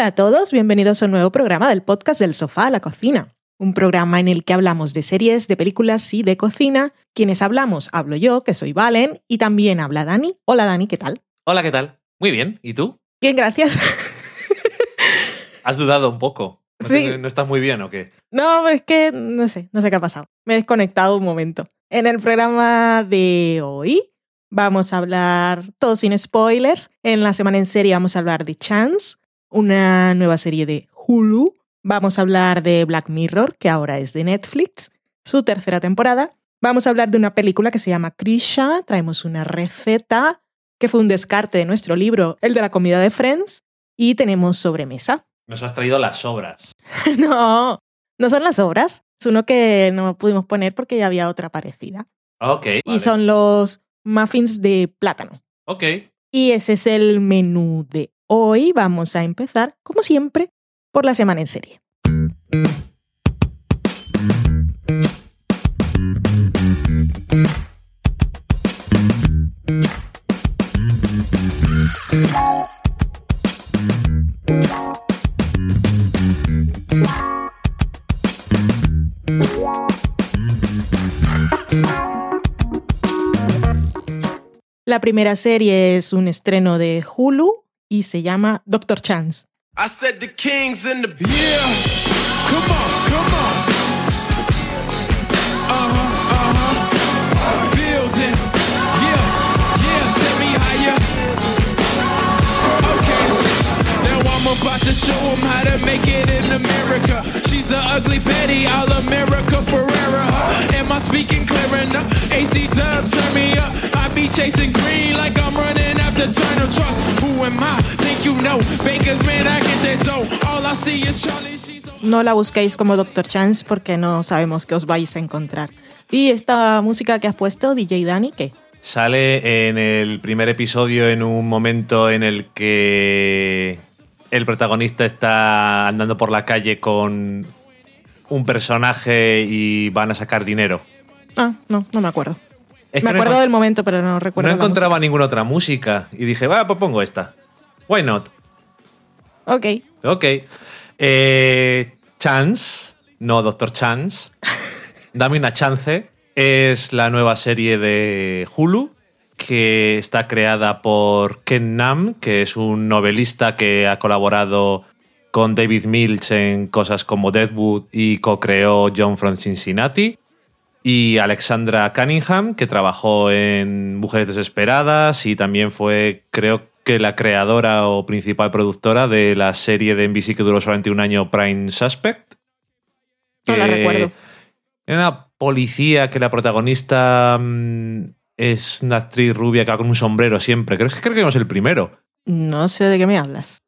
Hola a todos, bienvenidos a un nuevo programa del podcast del sofá a la cocina. Un programa en el que hablamos de series, de películas y de cocina. Quienes hablamos, hablo yo, que soy Valen, y también habla Dani. Hola Dani, ¿qué tal? Hola, ¿qué tal? Muy bien, ¿y tú? Bien, gracias. Has dudado un poco. ¿No, Sí. te- ¿no estás muy bien o qué? No, pero es que no sé, no sé qué ha pasado. Me he desconectado un momento. En el programa de hoy vamos a hablar, todo sin spoilers. En la semana en serie vamos a hablar de Chance, una nueva serie de Hulu. Vamos a hablar de Black Mirror, que ahora es de Netflix, su tercera temporada. Vamos a hablar de una película que se llama Krisha. Traemos una receta que fue un descarte de nuestro libro, el de la comida de Friends. Y tenemos sobremesa. Nos has traído las obras. No, no son las obras. Es uno que no pudimos poner porque ya había otra parecida. Ok. Y vale. son los muffins de plátano. Ok. Y ese es el menú de hoy. Vamos a empezar, como siempre, por la semana en serie. La primera serie es un estreno de Hulu y se llama Doctor Chance. I said the king's in the yeah. Come on, come on. Uh huh, uh huh. Building, yeah, yeah. Tell me you. Okay. Now I'm about to show 'em how to make it in America. She's a ugly Betty, all America Ferrera. Huh? Am I speaking clear enough? AC Dub, turn me up. I be chasing green like I'm running after Turner Trust. Who am I? Think you know? Bakers, man, I get that dough. All I see is Charlie. She's so No la busquéis como Doctor Chance porque no sabemos qué os vais a encontrar. Y esta música que has puesto, DJ Dani, ¿qué? Sale en el primer episodio en un momento en el que el protagonista está andando por la calle con un personaje y van a sacar dinero. Ah, no, no me acuerdo. Es me no acuerdo del momento, pero no recuerdo. No encontraba ninguna otra música y dije, va, pues pongo esta. Why not? Ok. Ok. Eh, Chance, no Doctor Chance. Dame una chance. Es la nueva serie de Hulu que está creada por Ken Nam, que es un novelista que ha colaborado con David Milch en cosas como Deadwood y co-creó John from Cincinnati. Y Alexandra Cunningham, que trabajó en Mujeres Desesperadas y también fue, creo que la creadora o principal productora de la serie de NBC que duró solamente un año, Prime Suspect. No la recuerdo. Era una policía que la protagonista mm, es una actriz rubia que va con un sombrero siempre. Creo, que- creo que no es el primero. No sé de qué me hablas.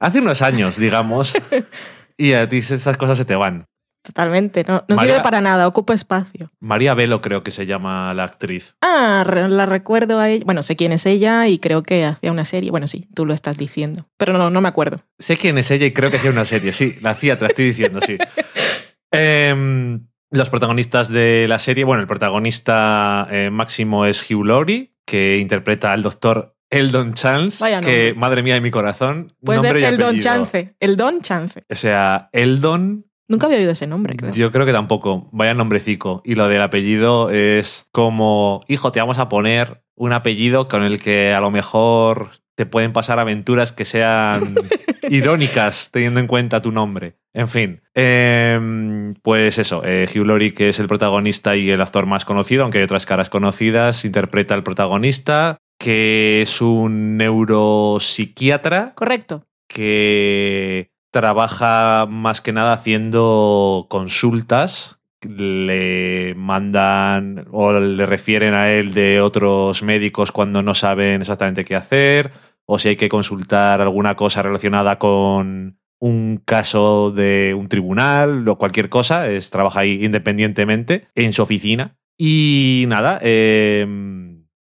Hace unos años, digamos. y a ti esas cosas se te van. Totalmente. No, no María- sirve para nada, ocupa espacio. María Velo creo que se llama la actriz. Ah, la recuerdo a ella. Bueno, sé quién es ella y creo que hacía una serie. Bueno, sí, tú lo estás diciendo. Pero no, no me acuerdo. Sé quién es ella y creo que hacía una serie. Sí, la hacía, te la estoy diciendo, sí. Em, los protagonistas de la serie, bueno, el protagonista eh, máximo es Hugh Laurie, que interpreta al doctor Eldon Chance, Vaya que, madre mía de mi corazón, Puede nombre ser y el Don apellido. Chance. El Don Chance. O sea, Eldon, Nunca había oído ese nombre, creo. yo creo que tampoco, vaya nombrecico. Y lo del apellido es como, hijo, te vamos a poner un apellido con el que a lo mejor te pueden pasar aventuras que sean irónicas teniendo en cuenta tu nombre. En fin, em, pues eso, eh, Hugh Laurie, que es el protagonista y el actor más conocido, aunque hay otras caras conocidas, interpreta al protagonista, que es un neuropsiquiatra Correcto. que trabaja más que nada haciendo consultas. Le mandan o le refieren a él de otros médicos cuando no saben exactamente qué hacer, o si hay que consultar alguna cosa relacionada con un caso de un tribunal o cualquier cosa, es, trabaja ahí independientemente en su oficina. Y nada, eh,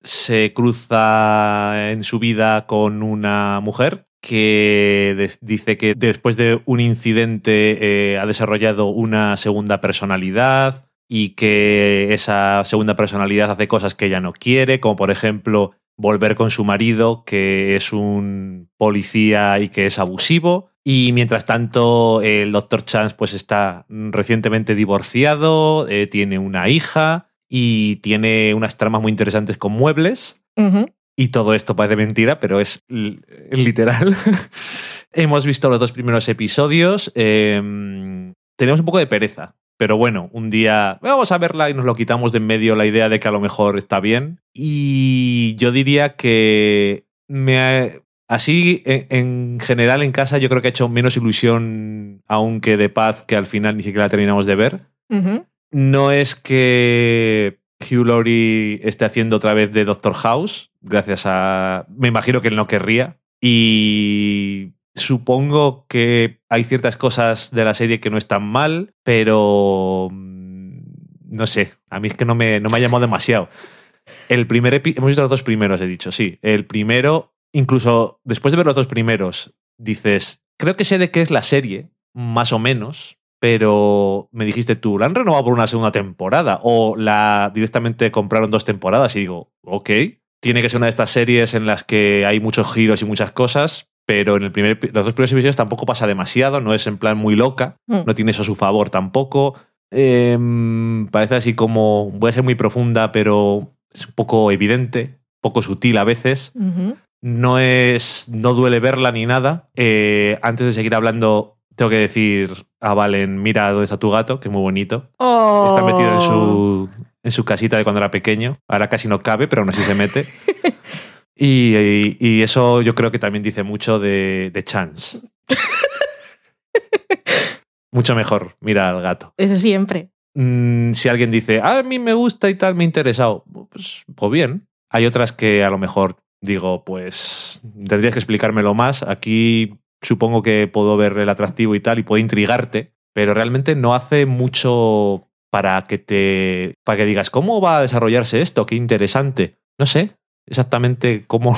se cruza en su vida con una mujer que dice que después de un incidente eh, ha desarrollado una segunda personalidad y que esa segunda personalidad hace cosas que ella no quiere, como por ejemplo volver con su marido, que es un policía y que es abusivo. Y mientras tanto, el Dr. Chance pues está recientemente divorciado, eh, tiene una hija y tiene unas tramas muy interesantes con muebles. Y todo esto parece mentira, pero es literal. Hemos visto los dos primeros episodios. eh, tenemos un poco de pereza. Pero bueno, un día vamos a verla y nos lo quitamos de en medio la idea de que a lo mejor está bien. Y yo diría que me ha- así en, en general en casa yo creo que ha hecho menos ilusión aún que de paz que al final ni siquiera la terminamos de ver. No es que Hugh Laurie esté haciendo otra vez de Doctor House, gracias a... Me imagino que él no querría. Y supongo que hay ciertas cosas de la serie que no están mal, pero... mm, No sé, a mí es que no me, no me ha llamado demasiado. El primer Hemos visto los dos primeros, he dicho, sí. El primero, incluso después de ver los dos primeros, dices, creo que sé de qué es la serie, más o menos, pero me dijiste tú, ¿la han renovado por una segunda temporada? O la directamente compraron dos temporadas y digo, ok, tiene que ser una de estas series en las que hay muchos giros y muchas cosas, pero en el primer, los dos primeros episodios tampoco pasa demasiado, no es en plan muy loca, Mm. no tiene eso a su favor tampoco. Em, parece así como, voy a ser muy profunda, pero es un poco evidente, poco sutil a veces. No es. No duele verla ni nada. Eh, antes de seguir hablando, tengo que decir a Valen: mira dónde está tu gato, que es muy bonito. Oh. Está metido en su, en su casita de cuando era pequeño. Ahora casi no cabe, pero aún así se mete. Y, y- y eso yo creo que también dice mucho de, de Chance. Mucho mejor, mira al gato. Eso siempre. Mm, si alguien dice, "Ah, a mí me gusta y tal, me ha interesado, pues, pues bien. Hay otras que a lo mejor digo, pues tendrías que explicármelo más. Aquí supongo que puedo ver el atractivo y tal y puede intrigarte, pero realmente no hace mucho para que te para que digas cómo va a desarrollarse esto, qué interesante. No sé exactamente cómo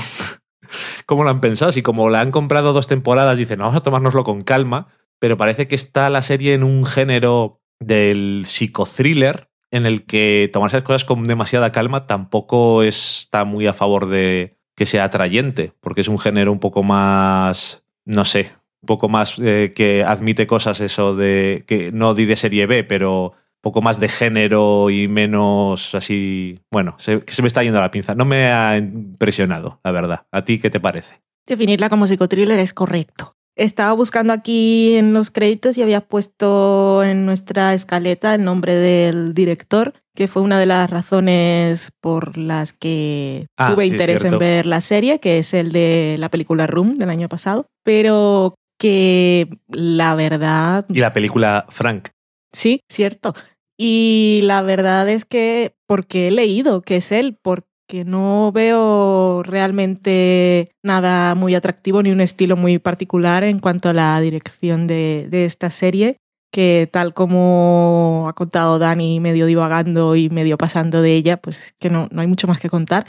cómo lo han pensado, si como la han comprado dos temporadas dicen, vamos a tomárnoslo con calma, pero parece que está la serie en un género del psicothriller en el que tomarse las cosas con demasiada calma tampoco está muy a favor de que sea atrayente, porque es un género un poco más, no sé, un poco más eh, que admite cosas eso de, que no diré serie B, pero poco más de género y menos así, bueno, se, que se me está yendo la pinza. No me ha impresionado, la verdad. ¿A ti qué te parece? Definirla como psicotriller es correcto. Estaba buscando aquí en los créditos y había puesto en nuestra escaleta el nombre del director, que fue una de las razones por las que Ah, tuve sí, interés en ver la serie, que es el de la película Room del año pasado. Pero que la verdad Y la película Frank. Sí, cierto. Y la verdad es que porque he leído que es él, porque no veo realmente nada muy atractivo ni un estilo muy particular en cuanto a la dirección de, de esta serie, que tal como ha contado Dani, medio divagando y medio pasando de ella, pues que no, no hay mucho más que contar.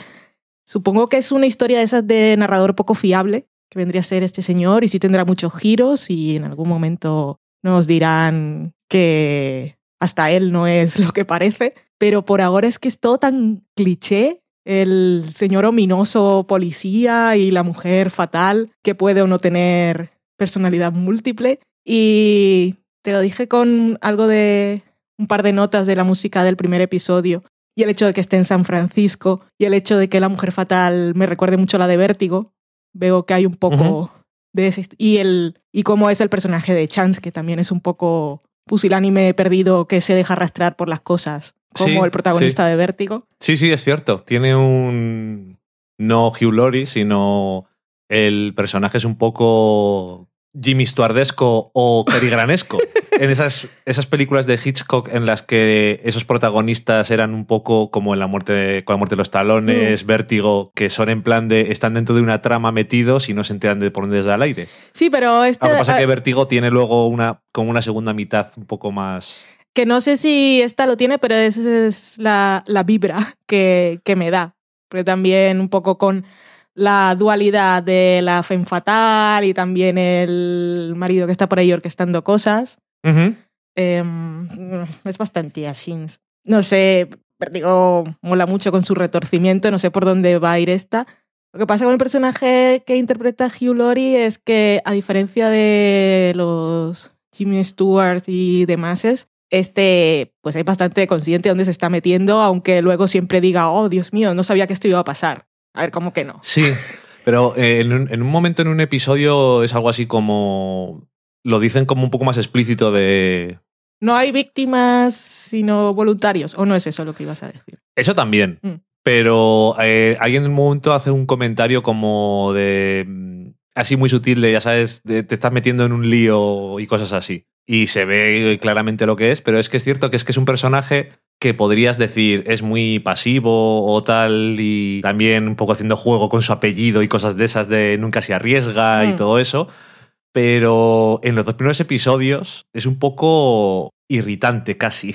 Supongo que es una historia de esas de narrador poco fiable, que vendría a ser este señor, y sí tendrá muchos giros y en algún momento nos dirán que hasta él no es lo que parece, pero por ahora es que es todo tan cliché, el señor ominoso policía y la mujer fatal que puede o no tener personalidad múltiple. Y te lo dije con algo de un par de notas de la música del primer episodio y el hecho de que esté en San Francisco y el hecho de que la mujer fatal me recuerde mucho a la de Vértigo, veo que hay un poco de ese y el y cómo es el personaje de Chance que también es un poco pusilánime perdido que se deja arrastrar por las cosas como Sí, el protagonista de Vértigo Sí, sí, es cierto. Tiene un. No Hugh Laurie, sino el personaje es un poco Jimmy Stuardesco o Cary Granesco. en esas, esas películas de Hitchcock en las que esos protagonistas eran un poco como en la muerte, con la muerte de los talones, Vértigo, que son en plan de. están dentro de una trama metidos y no se enteran de por dónde da el aire. sí pero este Lo que pasa es que Vértigo tiene luego una, como una segunda mitad un poco más. que no sé si esta lo tiene, pero esa es la, la vibra que, que me da. Porque también un poco con la dualidad de la femme fatal y también el marido que está por ahí orquestando cosas. Em, es bastante así. No sé, digo, mola mucho con su retorcimiento, no sé por dónde va a ir esta, Lo que pasa con el personaje que interpreta Hugh Laurie es que, a diferencia de los Jimmy Stewart y demás, este, pues hay bastante consciente de dónde se está metiendo, aunque luego siempre diga, oh, Dios mío, no sabía que esto iba a pasar. A ver, ¿cómo que no? Sí, pero eh, en, un, en un momento, en un episodio, es algo así como. Lo dicen como un poco más explícito de. No hay víctimas, sino voluntarios. ¿O no es eso lo que ibas a decir? Eso también. Mm. Pero eh, alguien en un momento hace un comentario como de. mm, Así muy sutil, de ya sabes, de- te estás metiendo en un lío y cosas así. Y se ve claramente lo que es, pero es que es cierto que es que es un personaje que podrías decir es muy pasivo o tal, y también un poco haciendo juego con su apellido y cosas de esas de nunca se arriesga y Mm. todo eso. Pero en los dos primeros episodios es un poco irritante casi.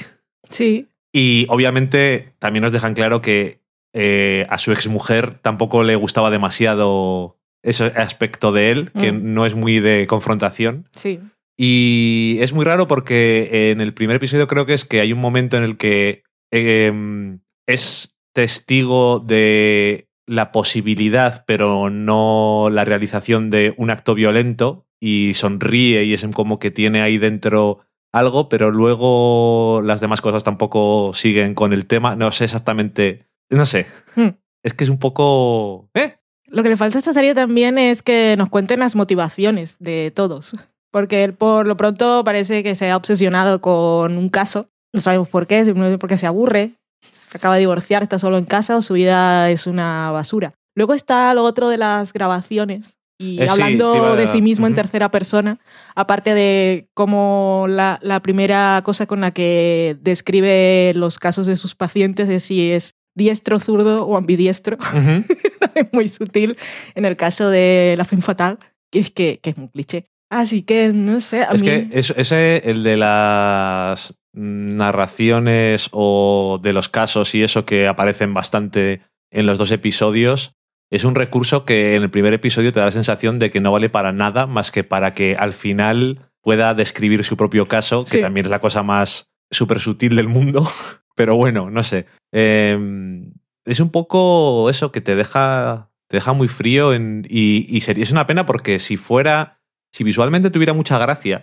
Sí. Y obviamente también nos dejan claro que eh, a su exmujer tampoco le gustaba demasiado ese aspecto de él, que Mm. no es muy de confrontación. Sí. Y es muy raro porque en el primer episodio creo que es que hay un momento en el que eh, es testigo de la posibilidad, pero no la realización de un acto violento y sonríe y es como que tiene ahí dentro algo, pero luego las demás cosas tampoco siguen con el tema. No sé exactamente, no sé. Hmm. Es que es un poco... ¿eh? Lo que le falta a esta serie también es que nos cuenten las motivaciones de todos. Porque él por lo pronto parece que se ha obsesionado con un caso. No sabemos por qué, simplemente porque se aburre. Se acaba de divorciar, está solo en casa o su vida es una basura. Luego está lo otro de las grabaciones. Y Eh, hablando a- de sí mismo en tercera persona, aparte de cómo la, la primera cosa con la que describe los casos de sus pacientes es si es diestro, zurdo o ambidiestro es muy sutil en el caso de la femme fatal, que es que, que es un cliché. Así que no sé, a Es mí que es- ese, el de las narraciones o de los casos y eso que aparecen bastante en los dos episodios, es un recurso que en el primer episodio te da la sensación de que no vale para nada más que para que al final pueda describir su propio caso, que Sí. también es la cosa más súper sutil del mundo. Pero bueno, no sé. Eh, es un poco eso que te deja, te deja muy frío en- y, y sería, es una pena porque si fuera, si visualmente tuviera mucha gracia,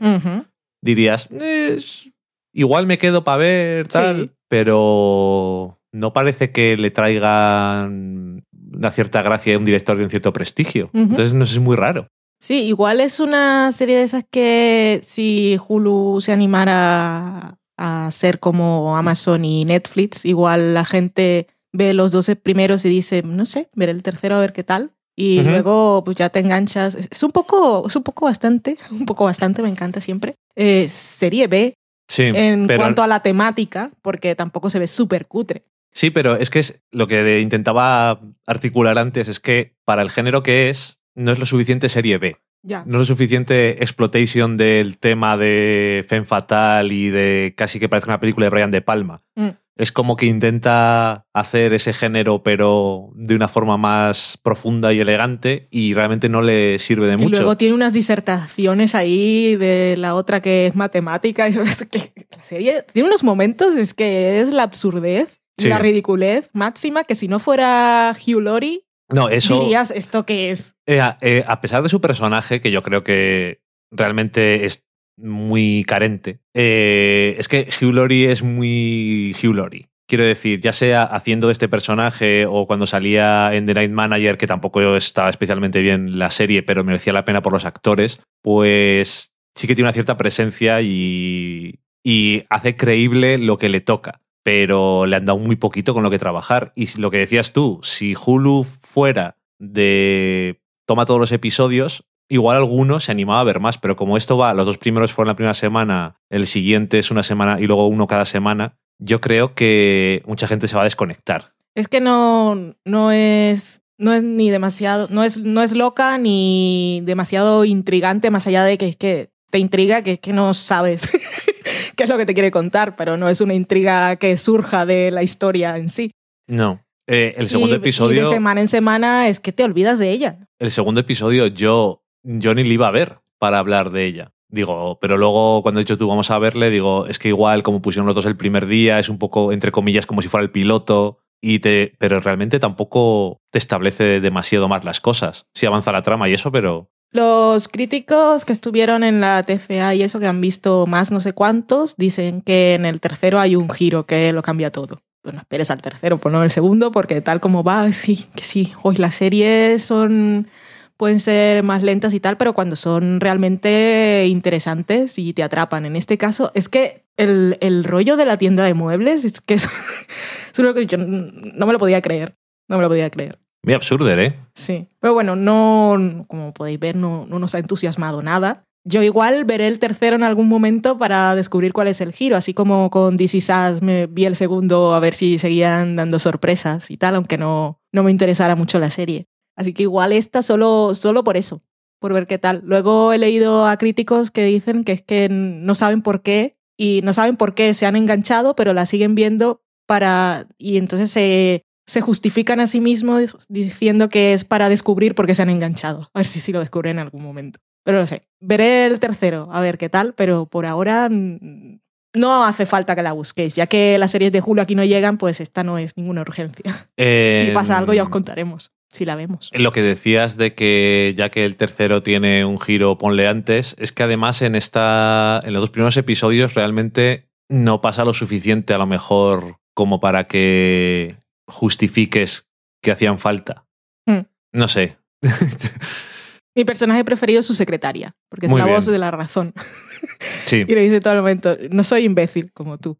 dirías, "Es- igual me quedo para ver, tal, Sí. pero no parece que le traigan una cierta gracia a un director de un cierto prestigio. Entonces, no sé, es muy raro. Sí, igual es una serie de esas que si Hulu se animara a ser como Amazon y Netflix, igual la gente ve los 12 primeros y dice, no sé, veré el tercero a ver qué tal. Y luego pues ya te enganchas. Es un poco, es un poco bastante, un poco bastante, me encanta siempre. Eh, serie B Sí, en pero, cuanto a la temática, porque tampoco se ve súper cutre. sí, pero es que es lo que intentaba articular antes es que para el género que es, no es lo suficiente serie B. Ya. No es lo suficiente exploitation del tema de Femme Fatal y de casi que parece una película de Brian De Palma. Mm. Es como que intenta hacer ese género, pero de una forma más profunda y elegante, y realmente no le sirve de Y mucho. luego tiene unas disertaciones ahí de la otra que es matemática. Y que la serie tiene unos momentos, es que es la absurdez, y Sí. la ridiculez máxima, que si no fuera Hugh Laurie, no, eso. dirías esto que es. Eh, a- eh, a pesar de su personaje, que yo creo que realmente es muy carente, eh, es que Hugh Laurie es muy Hugh Laurie. Quiero decir, ya sea haciendo de este personaje o cuando salía en The Night Manager, que tampoco estaba especialmente bien la serie, pero merecía la pena por los actores, pues sí que tiene una cierta presencia y, y hace creíble lo que le toca. Pero le han dado muy poquito con lo que trabajar. Y lo que decías tú, si Hulu fuera de toma todos los episodios, igual alguno se animaba a ver más, pero como esto va, los dos primeros fueron la primera semana, el siguiente es una semana y luego uno cada semana, yo creo que mucha gente se va a desconectar. Es que no, no es. No es ni demasiado. No es, no es loca ni demasiado intrigante, más allá de que es que te intriga, que es que no sabes qué es lo que te quiere contar, pero no es una intriga que surja de la historia en sí. No. Eh, el segundo Y- episodio. Y de semana en semana es que te olvidas de ella. el segundo episodio yo, yo ni le iba a ver para hablar de ella. Digo, pero luego cuando he dicho tú vamos a verle, digo, es que igual como pusieron los dos el primer día, es un poco, entre comillas, como si fuera el piloto y te, pero realmente tampoco te establece demasiado más las cosas. Sí avanza la trama y eso, pero Los críticos que estuvieron en la TFA y eso, que han visto más no sé cuántos, dicen que en el tercero hay un giro que lo cambia todo. Bueno, esperes al tercero, pues no el segundo, porque tal como va, sí, que sí. Hoy las series son pueden ser más lentas y tal, pero cuando son realmente interesantes y te atrapan. En este caso, es que el, el rollo de la tienda de muebles es que es, es uno que yo no me lo podía creer. No me lo podía creer. muy absurdo, ¿eh? Sí. Pero bueno, no, como podéis ver, no, no nos ha entusiasmado nada. Yo igual veré el tercero en algún momento para descubrir cuál es el giro, así como con DC Sass me vi el segundo a ver si seguían dando sorpresas y tal, aunque no, no me interesara mucho la serie. Así que igual esta solo, solo por eso, por ver qué tal. Luego he leído a críticos que dicen que es que no saben por qué y no saben por qué se han enganchado, pero la siguen viendo para... y entonces se, se justifican a sí mismos diciendo que es para descubrir por qué se han enganchado. A ver si sí lo descubren en algún momento. Pero no sé, veré el tercero, a ver qué tal, pero por ahora no hace falta que la busquéis, ya que las series de Julio aquí no llegan, pues esta no es ninguna urgencia. Eh, Si pasa algo ya os contaremos, si la vemos. Lo que decías de que ya que el tercero tiene un giro, ponle antes, es que además en esta. en los dos primeros episodios realmente no pasa lo suficiente a lo mejor como para que justifiques que hacían falta. Hmm. No sé. Mi personaje preferido es su secretaria, porque es Muy la bien. voz de la razón. Sí, Y le dice todo el momento, no soy imbécil como tú.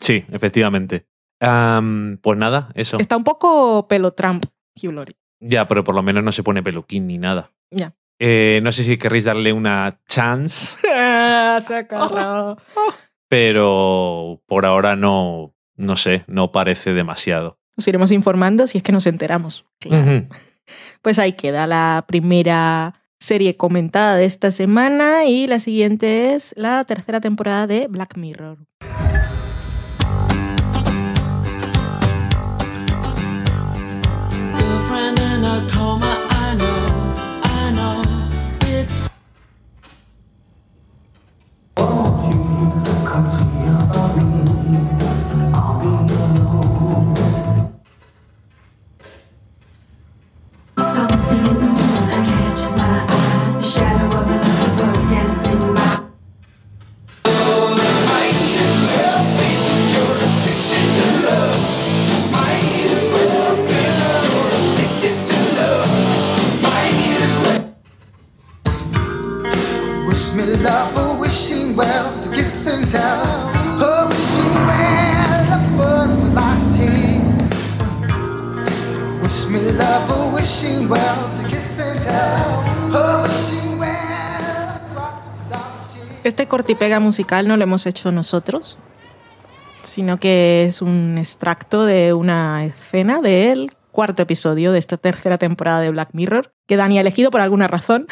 sí, efectivamente. Am, pues nada, eso. Está un poco pelo Trump, Hugh Laurie. Ya, pero por lo menos no se pone peluquín ni nada. Ya. Eh, no sé si querréis darle una chance, Se ha agarrado. pero por ahora no, no sé, no parece demasiado. Nos iremos informando si es que nos enteramos. Claro. Pues ahí queda la primera serie comentada de esta semana y la siguiente es la tercera temporada de Black Mirror. To kiss and tell. Oh. Este corte y pega musical no lo hemos hecho nosotros, sino que es un extracto de una escena del cuarto episodio de esta tercera temporada de Black Mirror, que Dani ha elegido por alguna razón,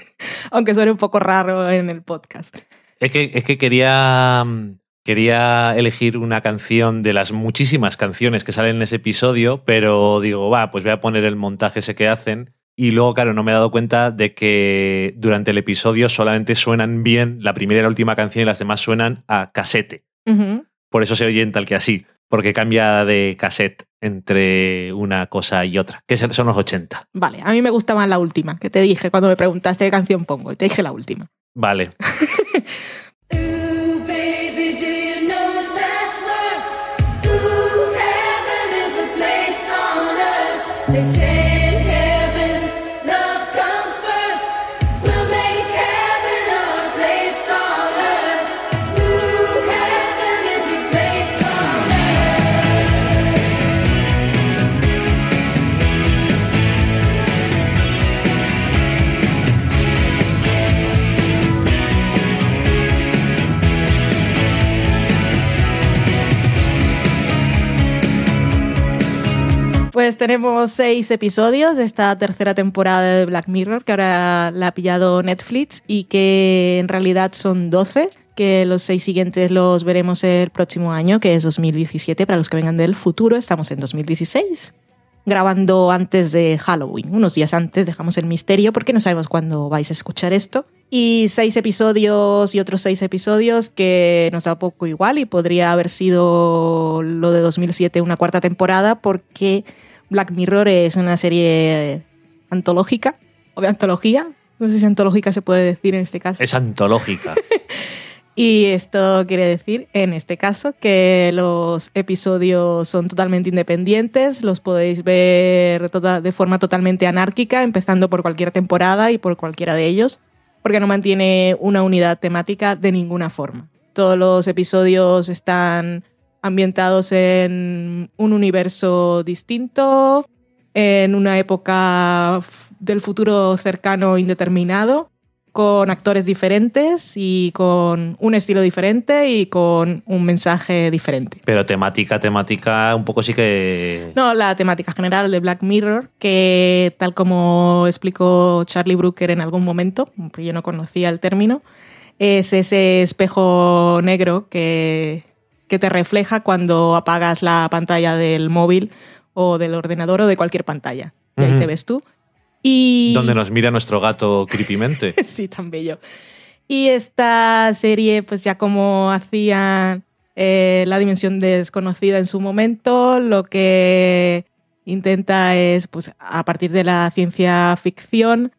aunque suene un poco raro en el podcast. Es que, es que quería, mm, quería elegir una canción de las muchísimas canciones que salen en ese episodio, pero digo, va, pues voy a poner el montaje ese que hacen. Y luego, claro, no me he dado cuenta de que durante el episodio solamente suenan bien la primera y la última canción y las demás suenan a casete. Ujú. Por eso se oyen tal que así, porque cambia de cassette entre una cosa y otra, que son los 80. Vale, a mí me gusta más la última, que te dije cuando me preguntaste qué canción pongo, y te dije la última. Vale. Pues tenemos seis episodios de esta tercera temporada de Black Mirror, que ahora la ha pillado Netflix y que en realidad son 12, que los seis siguientes los veremos el próximo año, que es 2017, para los que vengan del futuro, estamos en 2016. grabando antes de Halloween. Unos días antes dejamos el misterio porque no sabemos cuándo vais a escuchar esto. Y seis episodios y otros seis episodios que nos da poco igual y podría haber sido lo de 2007 una cuarta temporada porque Black Mirror es una serie antológica o de antología. No sé si antológica se puede decir en este caso. Es antológica. Y esto quiere decir, en este caso, que los episodios son totalmente independientes, los podéis ver tota- de forma totalmente anárquica, empezando por cualquier temporada y por cualquiera de ellos, porque no mantiene una unidad temática de ninguna forma. Todos los episodios están ambientados en un universo distinto, en una época del futuro cercano indeterminado, con actores diferentes y con un estilo diferente y con un mensaje diferente. Pero temática, temática, un poco sí que. No, la temática general de Black Mirror, que tal como explicó Charlie Brooker en algún momento, yo no conocía el término, es ese espejo negro que, que te refleja cuando apagas la pantalla del móvil o del ordenador o de cualquier pantalla. Y ahí te ves tú. Y... Donde nos mira nuestro gato creepymente. sí, tan bello. Y esta serie, pues ya como hacían eh, La Dimensión Desconocida en su momento, lo que intenta es, pues a partir de la ciencia ficción,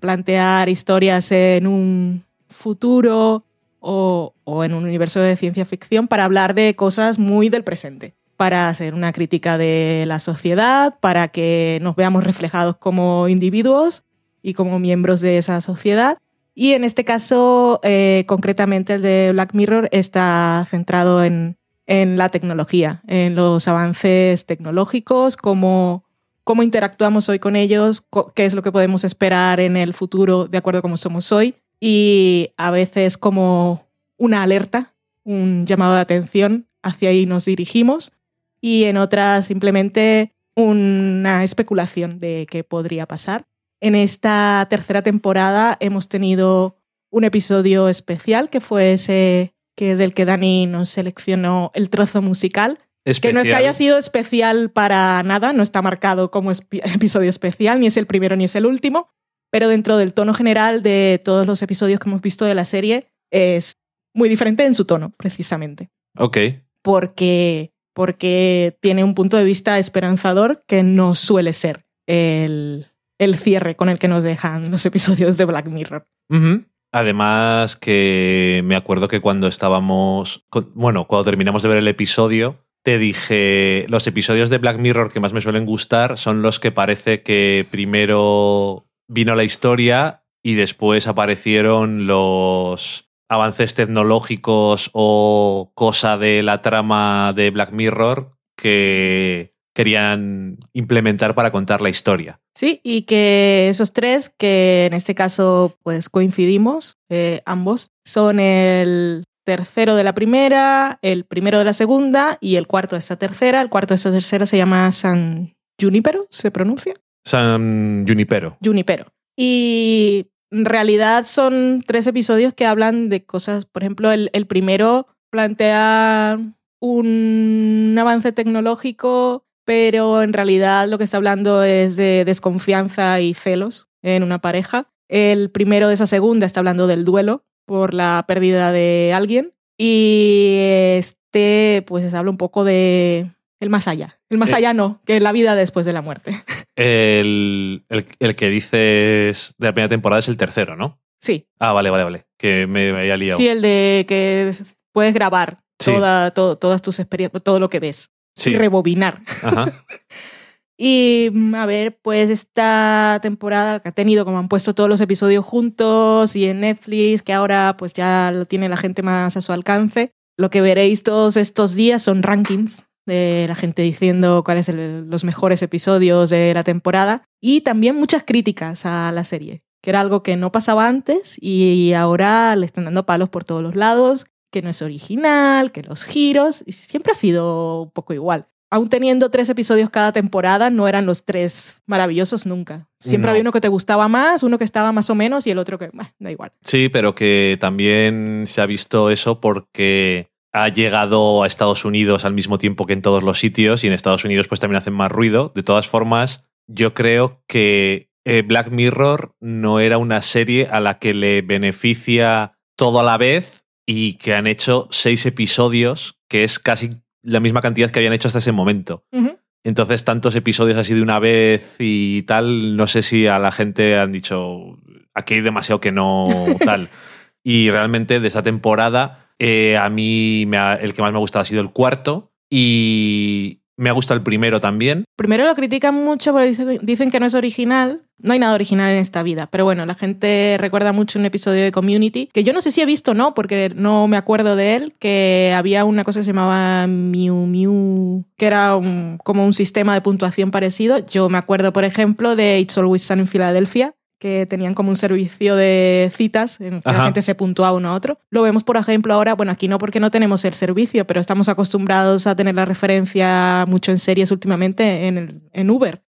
plantear historias en un futuro o, en un universo de ciencia ficción para hablar de cosas muy del presente para hacer una crítica de la sociedad, para que nos veamos reflejados como individuos y como miembros de esa sociedad. Y en este caso, eh, concretamente el de Black Mirror, está centrado en, en la tecnología, en los avances tecnológicos, cómo, cómo interactuamos hoy con ellos, qué es lo que podemos esperar en el futuro de acuerdo a cómo somos hoy. Y a veces como una alerta, un llamado de atención, hacia ahí nos dirigimos. Y en otras simplemente una especulación de qué podría pasar. En esta tercera temporada hemos tenido un episodio especial que fue ese que del que Dani nos seleccionó el trozo musical, que no es que Especial. haya sido especial para nada, no está marcado como episodio especial, ni es el primero ni es el último, pero dentro del tono general de todos los episodios que hemos visto de la serie es muy diferente en su tono, precisamente Ok. porque, porque tiene un punto de vista esperanzador que no suele ser el, el cierre con el que nos dejan los episodios de Black Mirror. Además que me acuerdo que cuando estábamos, bueno, cuando terminamos de ver el episodio, te dije, los episodios de Black Mirror que más me suelen gustar son los que parece que primero vino la historia y después aparecieron los avances tecnológicos o cosa de la trama de Black Mirror que querían implementar para contar la historia. Sí, y que esos tres, que en este caso pues coincidimos eh, ambos, son el tercero de la primera, el primero de la segunda y el cuarto de esta tercera. El cuarto de esta tercera se llama San Junipero, ¿se pronuncia? San Junipero. Junipero. Y en realidad son tres episodios que hablan de cosas, por ejemplo, el, el primero plantea un avance tecnológico, pero en realidad lo que está hablando es de desconfianza y celos en una pareja. El primero de esa segunda está hablando del duelo por la pérdida de alguien. Y este, pues habla un poco de el más allá. El más Eh. allá no, que la vida después de la muerte. El, el- el que dices de la primera temporada es el tercero, ¿no? Sí, Ah, vale, vale, vale. Que me había liado. Sí, el de que puedes grabar Sí. toda, todo- todas tus experiencias, todo lo que ves Sí. y rebobinar. Ajá. Y mm, a ver, pues esta temporada que ha tenido, como han puesto todos los episodios juntos y en Netflix, que ahora pues ya lo tiene la gente más a su alcance, lo que veréis todos estos días son rankings de la gente diciendo cuáles son los mejores episodios de la temporada y también muchas críticas a la serie, que era algo que no pasaba antes y ahora le están dando palos por todos los lados, que no es original, que los giros, y siempre ha sido un poco igual. Aún teniendo tres episodios cada temporada, no eran los tres maravillosos nunca. Siempre No. había uno que te gustaba más, uno que estaba más o menos y el otro que, bah, da igual. Sí, pero que también se ha visto eso porque ha llegado a Estados Unidos al mismo tiempo que en todos los sitios y en Estados Unidos pues también hacen más ruido. De todas formas, yo creo que eh, Black Mirror no era una serie a la que le beneficia todo a la vez y que han hecho seis episodios, que es casi la misma cantidad que habían hecho hasta ese momento. Entonces, tantos episodios así de una vez y tal, no sé si a la gente han dicho, aquí hay demasiado que no tal. y realmente de esta temporada, eh, a mí el que más me ha gustado ha sido el cuarto y me ha gustado el primero también. Primero lo critican mucho porque dicen, dicen que no es original. No hay nada original en esta vida. Pero bueno, la gente recuerda mucho un episodio de Community, que yo no sé si he visto o no, porque no me acuerdo de él, que había una cosa que se llamaba Miu Miu, que era un- como un sistema de puntuación parecido. Yo me acuerdo, por ejemplo, de It's Always Sun en Filadelfia, que tenían como un servicio de citas en que la Ajá. gente se puntuaba uno a otro. Lo vemos, por ejemplo, ahora, bueno, aquí no porque no tenemos el servicio, pero estamos acostumbrados a tener la referencia mucho en series últimamente en, el- en Uber.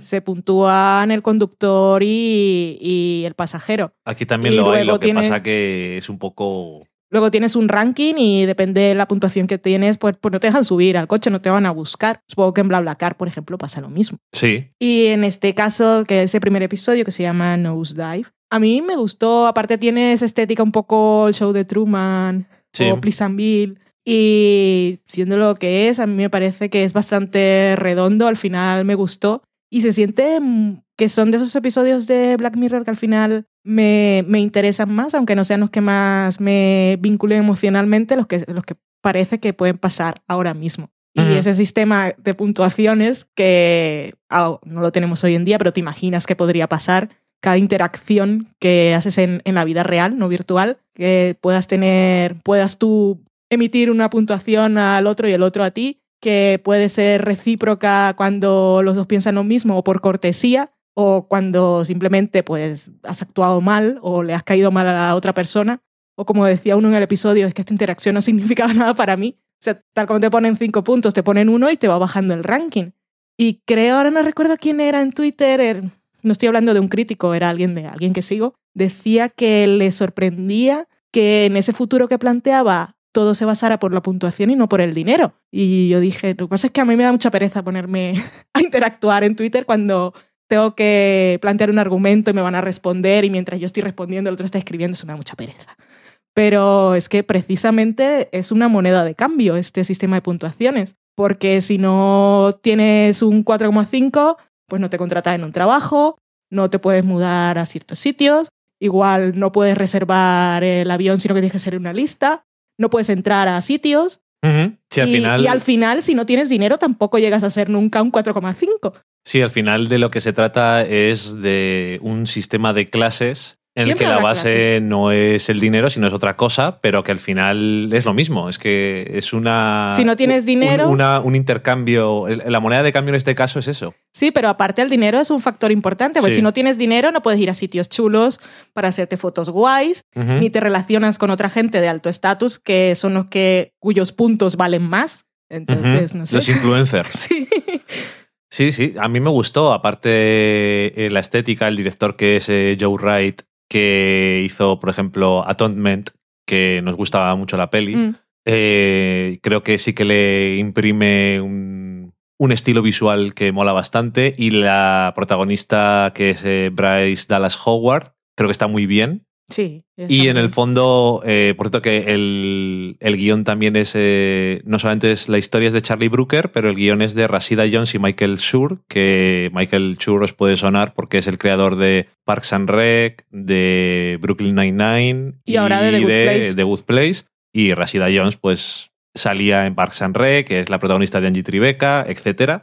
Se puntúan el conductor y, y el pasajero. Aquí también Y lo hay, lo que tiene- pasa que es un poco... Luego tienes un ranking y depende de la puntuación que tienes, pues, pues no te dejan subir al coche, no te van a buscar. Supongo que en BlaBlaCar, por ejemplo, pasa lo mismo. Sí, Y en este caso, que ese primer episodio que se llama Nosedive, a mí me gustó. Aparte tiene esa estética un poco el show de Truman Sí. o Pleasantville. Y siendo lo que es, a mí me parece que es bastante redondo. Al final me gustó. Y se siente que son de esos episodios de Black Mirror que al final me, me interesan más, aunque no sean los que más me vinculen emocionalmente, los que, los que parece que pueden pasar ahora mismo. Y ese sistema de puntuaciones que no lo tenemos hoy en día, pero te imaginas que podría pasar cada interacción que haces en, en la vida real, no virtual, que puedas tener, puedas tú emitir una puntuación al otro y el otro a ti, que puede ser recíproca cuando los dos piensan lo mismo o por cortesía, o cuando simplemente pues has actuado mal o le has caído mal a la otra persona, o como decía uno en el episodio, es que esta interacción no significaba nada para mí. O sea, tal como te ponen cinco puntos, te ponen uno y te va bajando el ranking. Y creo, ahora no recuerdo quién era en Twitter, er- no estoy hablando de un crítico, era alguien de alguien que sigo, decía que le sorprendía que en ese futuro que planteaba todo se basara por la puntuación y no por el dinero. Y yo dije, lo que pasa es que a mí me da mucha pereza ponerme a interactuar en Twitter cuando tengo que plantear un argumento y me van a responder y mientras yo estoy respondiendo el otro está escribiendo, eso me da mucha pereza. Pero es que precisamente es una moneda de cambio este sistema de puntuaciones, porque si no tienes un 4,5, pues no te contratas en un trabajo, no te puedes mudar a ciertos sitios, igual no puedes reservar el avión, sino que tienes que hacer una lista, no puedes entrar a sitios. Ujú. Sí, al y, final, y al final, si no tienes dinero, tampoco llegas a ser nunca un 4,5. Sí, al final de lo que se trata es de un sistema de clases en Siempre el que la base clases. no es el dinero, sino es otra cosa, pero que al final es lo mismo. Es que es una. Si no tienes un- dinero- una- un intercambio. el- La moneda de cambio en este caso es eso. Sí, pero aparte el dinero es un factor importante, porque Sí. si no tienes dinero no puedes ir a sitios chulos para hacerte fotos guays, ni te relacionas con otra gente de alto estatus que son los que cuyos puntos valen más. Entonces, no sé. Los influencers. Sí. Sí, sí, a mí me gustó. Aparte, eh, la estética, el director que es eh, Joe Wright, que hizo, por ejemplo, Atonement, que nos gustaba mucho la peli. Mm. Eh, creo que sí que le imprime un, un estilo visual que mola bastante. Y la protagonista, que es Bryce Dallas Howard, creo que está muy bien. Sí. Y en el fondo, eh, por cierto que el, el guion también es, eh, no solamente es la historia es de Charlie Brooker, pero el guion es de Rashida Jones y Michael Schur, que Michael Schur os puede sonar porque es el creador de Parks and Rec, de Brooklyn Nine-Nine Y ahora de The Good Place. The Good Place. Y Rashida Jones pues salía en Parks and Rec, que es la protagonista de Angie Tribeca, etc.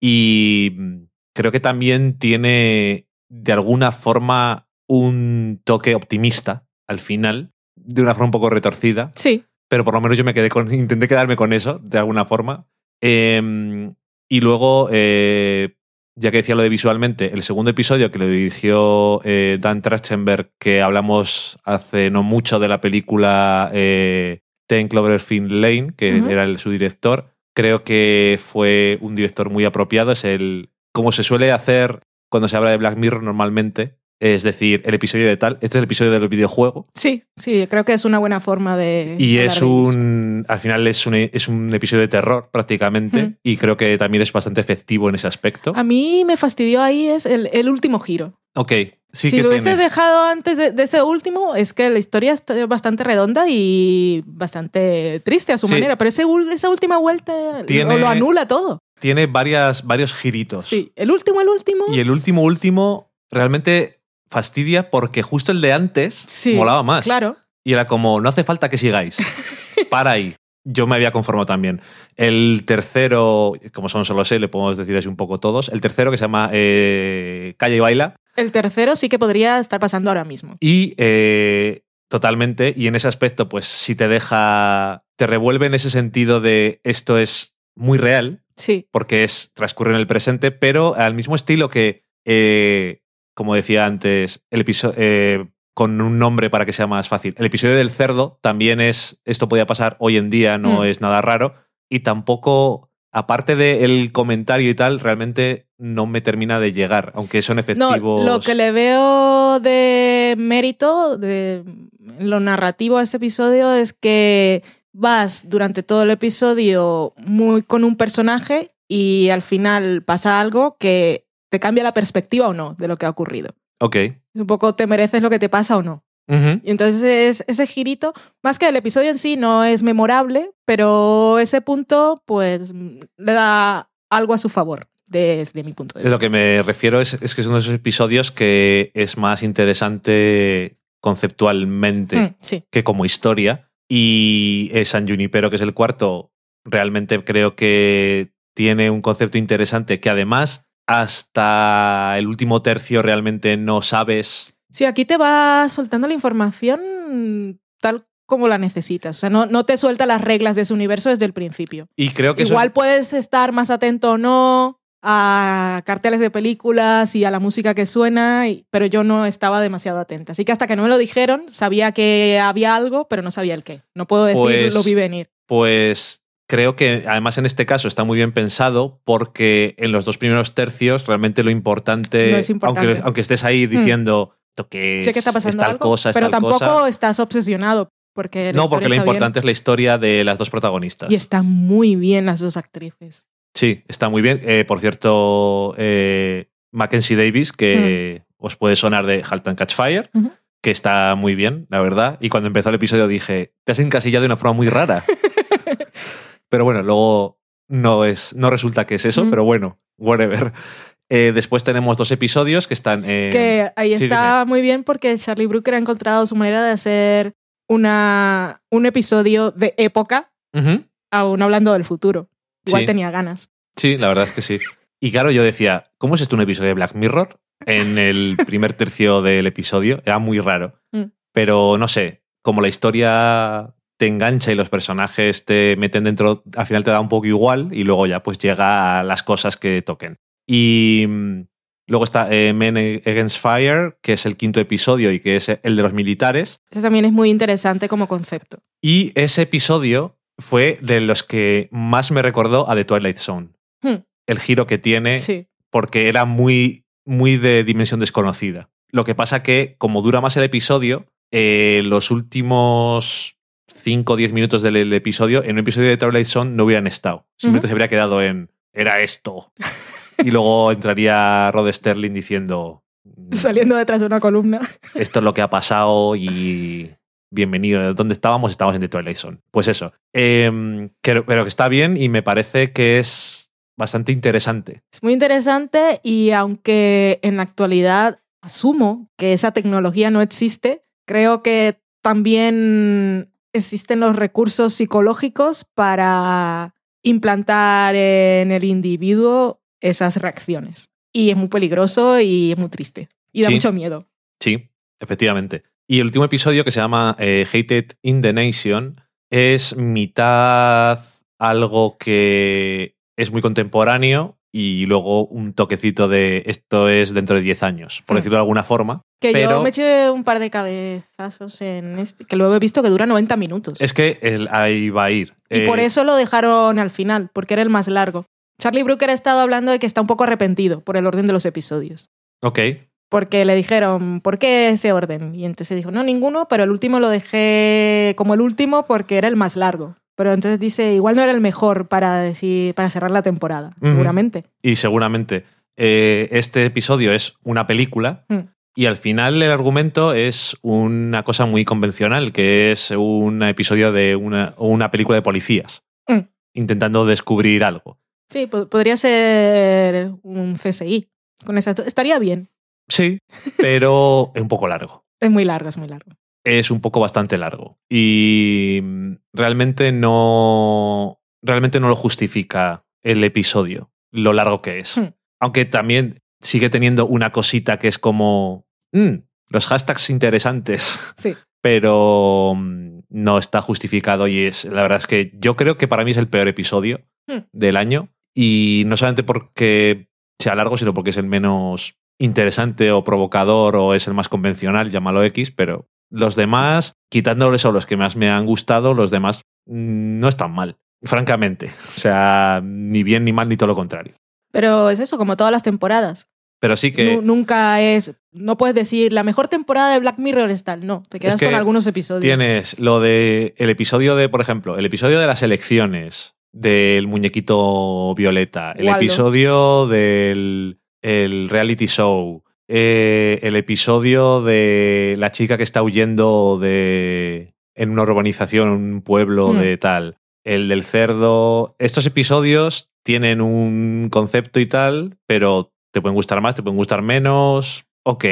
Y mm, creo que también tiene de alguna forma un toque optimista al final, de una forma un poco retorcida, Sí. pero por lo menos yo me quedé con, intenté quedarme con eso, de alguna forma. Eh, y luego, eh, ya que decía lo de visualmente, el segundo episodio que lo dirigió eh, Dan Trachtenberg, que hablamos hace no mucho de la película eh, Ten Cloverfield Lane, que era el, su director, creo que fue un director muy apropiado. Es el, como se suele hacer cuando se habla de Black Mirror normalmente, Es decir, el episodio de tal, este es el episodio del videojuego. Sí, sí, creo que es una buena forma de. Y es un. Al final es un, es un episodio de terror, prácticamente. Mm. Y creo que también es bastante efectivo en ese aspecto. A mí me fastidió ahí es el, el último giro. Ok, sí si que lo hubiese tiene. dejado antes de, de ese último, es que la historia está bastante redonda y bastante triste a su Sí. manera. Pero ese, esa última vuelta lo- Tiene- lo, anula todo. Tiene varias, varios giritos. Sí, el último, el último. Y el último, último, realmente fastidia porque justo el de antes sí, molaba más. Claro. Y era como, no hace falta que sigáis. Para ahí. Yo me había conformado también. El tercero, como son solo sé, le podemos decir así un poco todos. El tercero que se llama eh, Calla y Baila. El tercero sí que podría estar pasando ahora mismo. Y eh, totalmente, y en ese aspecto, pues si te deja, te revuelve en ese sentido de esto es muy real, Sí, porque es transcurre en el presente, pero al mismo estilo que, eh, como decía antes, el episodio con un nombre para que sea más fácil. El episodio del cerdo también es, esto podía pasar hoy en día, no Mm. es nada raro, y tampoco, aparte del comentario y tal, realmente no me termina de llegar, aunque son No, efectivos. lo que le veo de mérito, de lo narrativo a este episodio, es que vas durante todo el episodio muy con un personaje y al final pasa algo que te cambia la perspectiva o no de lo que ha ocurrido. Ok. Un poco te mereces lo que te pasa o no. Y entonces es- ese girito, más que el episodio en sí, no es memorable, pero ese punto, pues, le da algo a su favor, desde mi punto de De vista. Lo que me refiero es, es que son esos episodios que es más interesante conceptualmente Mm, sí. que como historia. Y San Junipero, que es el cuarto, realmente creo que tiene un concepto interesante que además hasta el último tercio realmente no sabes. Sí, aquí te va soltando la información tal como la necesitas. O sea, no, no te suelta las reglas de ese universo desde el principio. Y creo que Igual es- puedes estar más atento o no a carteles de películas y a la música que suena, y- pero yo no estaba demasiado atenta. Así que hasta que no me lo dijeron, sabía que había algo, pero no sabía el qué. No puedo decir Pues- lo vi venir. Pues creo que además en este caso está muy bien pensado porque en los dos primeros tercios realmente lo importante, No es importante. Aunque, aunque estés ahí diciendo "Esto qué es, sé que está pasando es tal algo, cosa, es pero tal tampoco cosa". estás obsesionado porque No, porque lo bien. importante es la historia de las dos protagonistas. Y están muy bien las dos actrices. Sí, está muy bien. Eh, por cierto, eh, Mackenzie Davis, que os puede sonar de Halt and Catch Fire, Mm. Que está muy bien, la verdad. Y cuando empezó el episodio dije, te has encasillado de una forma muy rara. pero bueno, luego no, es, no resulta que es eso, pero bueno, whatever. Eh, después tenemos dos episodios que están que ahí sí, está muy bien porque Charlie Brooker ha encontrado su manera de hacer una, un episodio de época, aún hablando del futuro. Igual Sí. tenía ganas. Sí, la verdad es que sí. Y claro, yo decía, ¿cómo es esto un episodio de Black Mirror? En el primer tercio del episodio. Era muy raro. Mm. Pero no sé, como la historia te engancha y los personajes te meten dentro, al final te da un poco igual y luego ya pues llega a las cosas que toquen. Y mm, luego está eh, Men Against Fire, que es el quinto episodio y que es el de los militares. Eso también es muy interesante como concepto. Y ese episodio fue de los que más me recordó a The Twilight Zone. Hmm, El giro que tiene sí. porque era muy, muy de dimensión desconocida. Lo que pasa que, como dura más el episodio, eh, los últimos 5 o 10 minutos del el episodio, en un episodio de Twilight Zone no hubieran estado. Simplemente Ujú. se habría quedado en, era esto. y luego entraría Rod Sterling diciendo, Saliendo detrás de una columna. esto es lo que ha pasado y bienvenido. ¿Dónde estábamos? Estábamos en The Twilight Zone. Pues eso. Em, que- pero que está bien y me parece que es bastante interesante. Es muy interesante y aunque en la actualidad asumo que esa tecnología no existe, creo que también existen los recursos psicológicos para implantar en el individuo esas reacciones. Y es muy peligroso y es muy triste. Y da Sí. mucho miedo. Sí, efectivamente. Y el último episodio que se llama eh, Hated in the Nation es mitad algo que es muy contemporáneo y luego un toquecito de esto es dentro de 10 años, por Hmm. decirlo de alguna forma. Que Pero- yo me eché un par de cabezazos en este, que luego he visto que dura 90 minutos. Es que el- ahí va a ir. Y Eh, por eso lo dejaron al final, porque era el más largo. Charlie Brooker ha estado hablando de que está un poco arrepentido por el orden de los episodios. Ok. porque le dijeron, ¿por qué ese orden? Y entonces dijo, no, ninguno, pero el último lo dejé como el último porque era el más largo. Pero entonces dice, igual no era el mejor para, decir, para cerrar la temporada, seguramente. Y seguramente eh, este episodio es una película Mm. y al final el argumento es una cosa muy convencional, que es un episodio de una, o una película de policías Mm. intentando descubrir algo. Sí, po- podría ser un CSI. Con esa, estaría bien. Sí, pero es un poco largo. Es muy largo, es muy largo. Es un poco bastante largo. Y mm, realmente no. Realmente no lo justifica el episodio, lo largo que es. Hmm. Aunque también sigue teniendo una cosita que es como. "Mm, los hashtags interesantes. Sí. Pero mm, no está justificado. Y es. La verdad es que yo creo que para mí es el peor episodio Hmm. del año. Y no solamente porque sea largo, sino porque es el menos interesante o provocador o es el más convencional, llámalo X, pero los demás, quitándoles a los que más me han gustado, los demás no están mal, francamente. O sea, ni bien ni mal ni todo lo contrario. Pero es eso, como todas las temporadas. Pero sí que Nu- nunca es. No puedes decir la mejor temporada de Black Mirror es tal. No, te quedas que con algunos episodios. tienes lo de el episodio de, por ejemplo, el episodio de las elecciones del muñequito violeta, el Waldo. episodio del el reality show, eh, el episodio de la chica que está huyendo de en una urbanización, en un pueblo Mm. de tal, el del cerdo. Estos episodios tienen un concepto y tal, pero te pueden gustar más, te pueden gustar menos. Ok,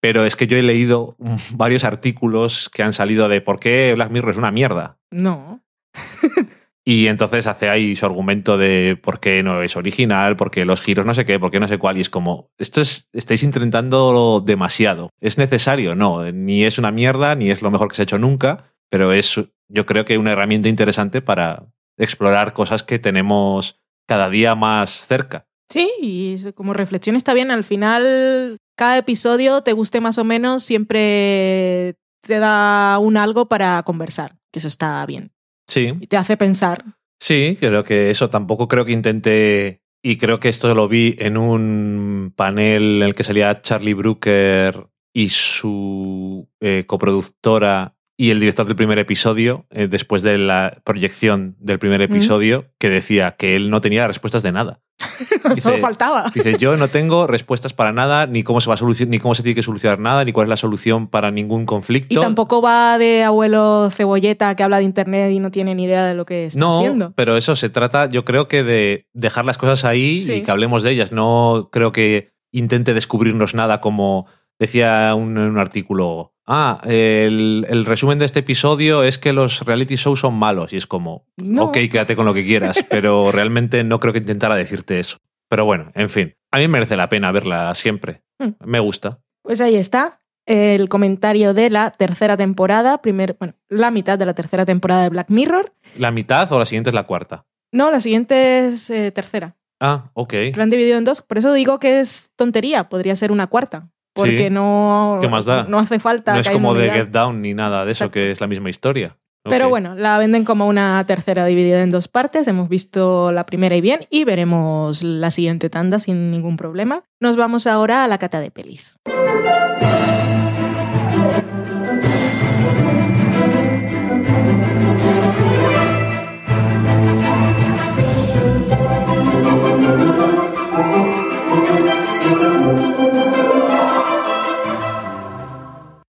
pero es que yo he leído varios artículos que han salido de por qué Black Mirror es una mierda. No. Y entonces hace ahí su argumento de por qué no es original, por qué los giros no sé qué, por qué no sé cuál. Y es como, esto es, estáis intentando demasiado. ¿Es necesario? No, ni es una mierda, ni es lo mejor que se ha hecho nunca, pero es, yo creo que una herramienta interesante para explorar cosas que tenemos cada día más cerca. Sí, y como reflexión está bien. Al final, cada episodio, te guste más o menos, siempre te da un algo para conversar, que eso está bien. Sí, Y te hace pensar. Sí, creo que eso tampoco creo que intenté. Y creo que esto lo vi en un panel en el que salía Charlie Brooker y su eh, coproductora y el director del primer episodio, eh, después de la proyección del primer episodio, que decía que él no tenía respuestas de nada. Dice- Solo faltaba. Dice, yo no tengo respuestas para nada, ni cómo se va a solucionar, ni cómo se tiene que solucionar nada, ni cuál es la solución para ningún conflicto. Y tampoco va de abuelo cebolleta que habla de internet y no tiene ni idea de lo que está No, haciendo. pero eso se trata, yo creo que de dejar las cosas ahí Sí. y que hablemos de ellas. No creo que intente descubrirnos nada como decía un, un artículo. Ah, el, el resumen de este episodio es que los reality shows son malos. Y es como, No. ok, quédate con lo que quieras, pero realmente no creo que intentara decirte eso. Pero bueno, en fin, a mí me merece la pena verla siempre. Hmm. Me gusta. Pues ahí está el comentario de la tercera temporada, primer, bueno, la mitad de la tercera temporada de Black Mirror. ¿La mitad o la siguiente es la cuarta? No, la siguiente es eh, tercera. Ah, ok. La han dividido en dos. Por eso digo que es tontería. Podría ser una cuarta. Porque Sí. no, ¿Qué más da? no hace falta. No es como de. Get Down ni nada de eso, Exacto. que es la misma historia. Pero bueno, la venden como una tercera dividida en dos partes. Hemos visto la primera y bien y veremos la siguiente tanda sin ningún problema. Nos vamos ahora a la cata de pelis.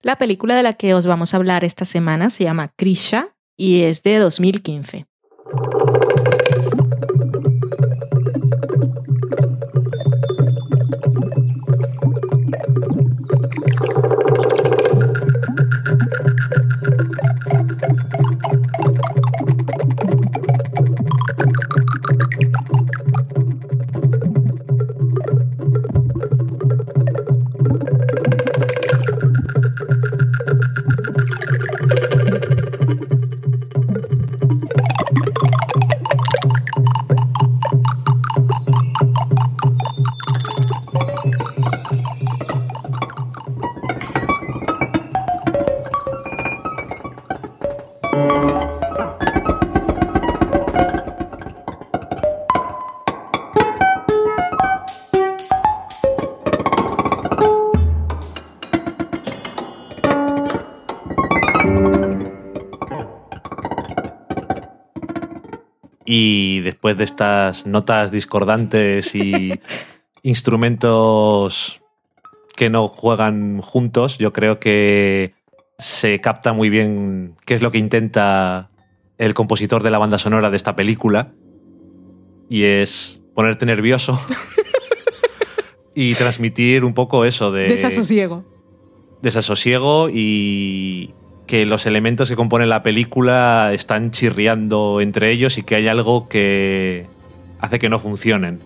La película de la que os vamos a hablar esta semana se llama Krisha y es de 2015. Después de estas notas discordantes y instrumentos que no juegan juntos, yo creo que se capta muy bien qué es lo que intenta el compositor de la banda sonora de esta película. Y es ponerte nervioso y transmitir un poco eso de Desasosiego. desasosiego y que los elementos que componen la película están chirriando entre ellos y que hay algo que hace que no funcionen.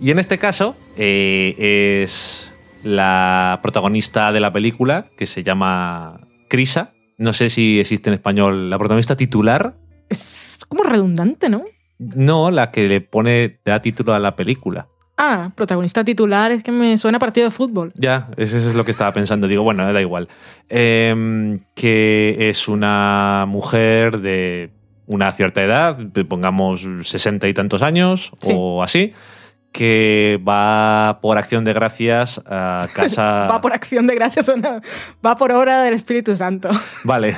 Y en este caso eh, es la protagonista de la película, que se llama Crisa. No sé si existe en español la protagonista titular. Es como redundante, ¿no? No, la que le pone, da título a la película. Ah, protagonista titular, es que me suena a partido de fútbol. Ya, eso es lo que estaba pensando. Digo, bueno, da igual. Em, que es una mujer de una cierta edad, pongamos sesenta y tantos años Sí. o así, que va por acción de gracias a casa. Va por acción de gracias, suena- va por obra del Espíritu Santo. Vale.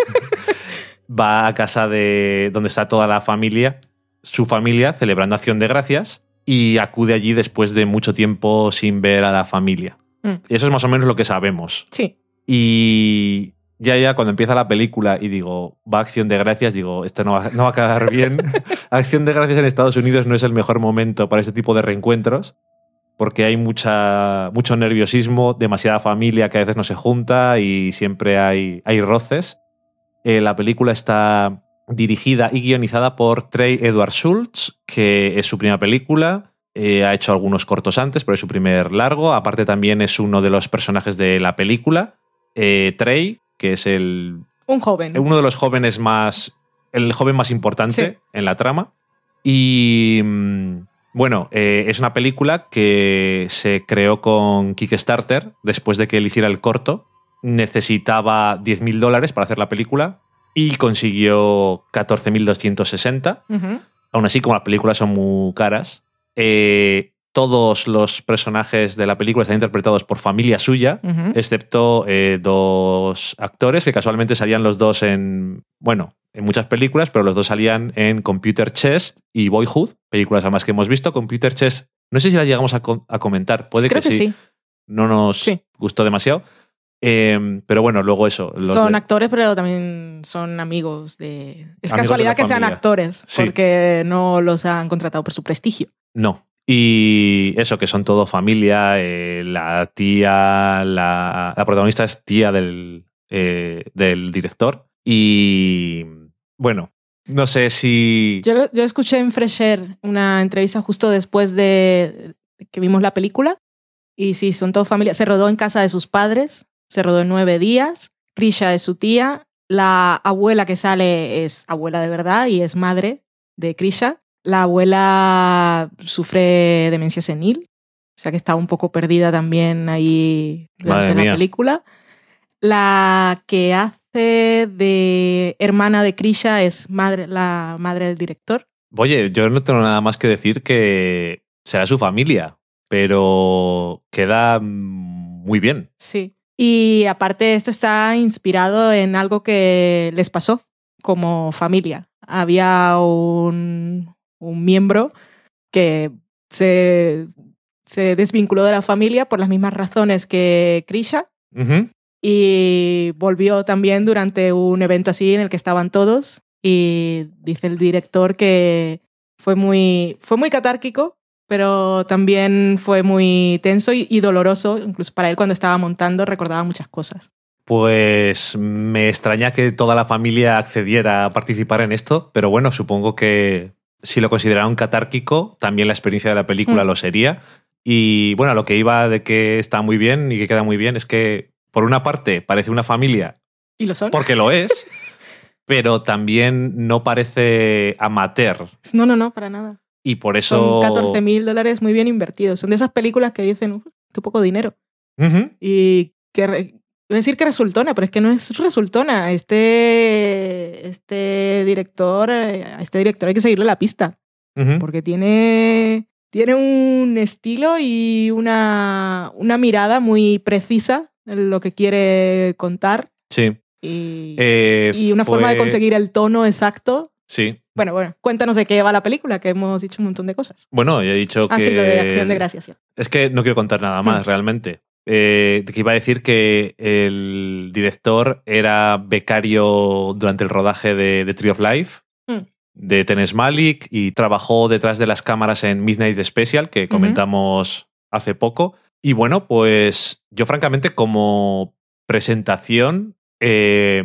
va a casa de donde está toda la familia, su familia, celebrando acción de gracias, y acude allí después de mucho tiempo sin ver a la familia. Mm. Y eso es más o menos lo que sabemos. Sí, Y ya, ya, cuando empieza la película y digo, va Acción de Gracias, digo, esto no va, no va a quedar bien. Acción de Gracias en Estados Unidos no es el mejor momento para este tipo de reencuentros, porque hay mucha, mucho nerviosismo, demasiada familia que a veces no se junta y siempre hay, hay roces. Eh, la película está dirigida y guionizada por Trey Edward Schultz, que es su primera película. Eh, ha hecho algunos cortos antes, pero es su primer largo. Aparte, también es uno de los personajes de la película. Eh, Trey, que es el, un joven. uno de los jóvenes más. El joven más importante Sí. en la trama. Y. mm, Bueno, eh, es una película que se creó con Kickstarter después de que él hiciera el corto. Necesitaba 10.000 dólares para hacer la película y consiguió 14.260. Ujú. Aún así, como las películas son muy caras, eh, todos los personajes de la película están interpretados por familia suya, excepto eh, dos actores que casualmente salían los dos en, bueno, en muchas películas, pero los dos salían en Computer Chess y Boyhood, películas además que hemos visto. Computer Chess, no sé si la llegamos a, co- a comentar, puede Creo que, que sí. sí. No nos Sí. gustó demasiado. Eh, pero bueno, luego eso. los Son de- actores, pero también son amigos de... Es Amigos casualidad de que sean actores, Sí. porque no los han contratado por su prestigio. No. Y eso, que son todo familia, eh, la tía, la, la protagonista es tía del, eh, del director. Y bueno, no sé si... Yo, yo escuché en Fresher una entrevista justo después de que vimos la película. Y sí, son todos familia. Se rodó en casa de sus padres. Se rodó en nueve días. Krisha es su tía. La abuela que sale es abuela de verdad y es madre de Krisha. La abuela sufre demencia senil. O sea que está un poco perdida también ahí durante la película. La que hace de hermana de Krisha es madre, la madre del director. Oye, yo no tengo nada más que decir que será su familia, pero queda muy bien. Sí. Y aparte esto está inspirado en algo que les pasó como familia. Había un, un miembro que se, se desvinculó de la familia por las mismas razones que Krisha y volvió también durante un evento así en el que estaban todos y dice el director que fue muy, fue muy catárquico, pero también fue muy tenso y, y doloroso, incluso para él cuando estaba montando recordaba muchas cosas. Pues me extraña que toda la familia accediera a participar en esto, pero bueno, supongo que si lo consideraron catárquico, también la experiencia de la película Mm. lo sería. Y bueno, lo que iba de que está muy bien y que queda muy bien es que, por una parte, parece una familia, ¿Y lo son? porque lo es, pero también no parece amateur. No, no, no, para nada. Y por eso... Son 14 mil dólares muy bien invertidos. Son de esas películas que dicen, "Uf, qué poco dinero. Y que re- iba a decir que resultona, pero es que no es resultona. Este, este director, eh, a este director hay que seguirle la pista, porque tiene, tiene un estilo y una, una mirada muy precisa en lo que quiere contar Sí. y, Eh, y una forma de conseguir el tono exacto Sí. Bueno, bueno, cuéntanos de qué va la película, que hemos dicho un montón de cosas. Bueno, ya he dicho Ah, que. sí, lo de Acción de Gracias. sí. Es que no quiero contar nada más, Hmm. realmente. Eh, que iba a decir que el director era becario durante el rodaje de, de Tree of Life, Hmm. de Tenes Malik, y trabajó detrás de las cámaras en Midnight Special, que comentamos hace poco. Y bueno, pues yo francamente como presentación eh,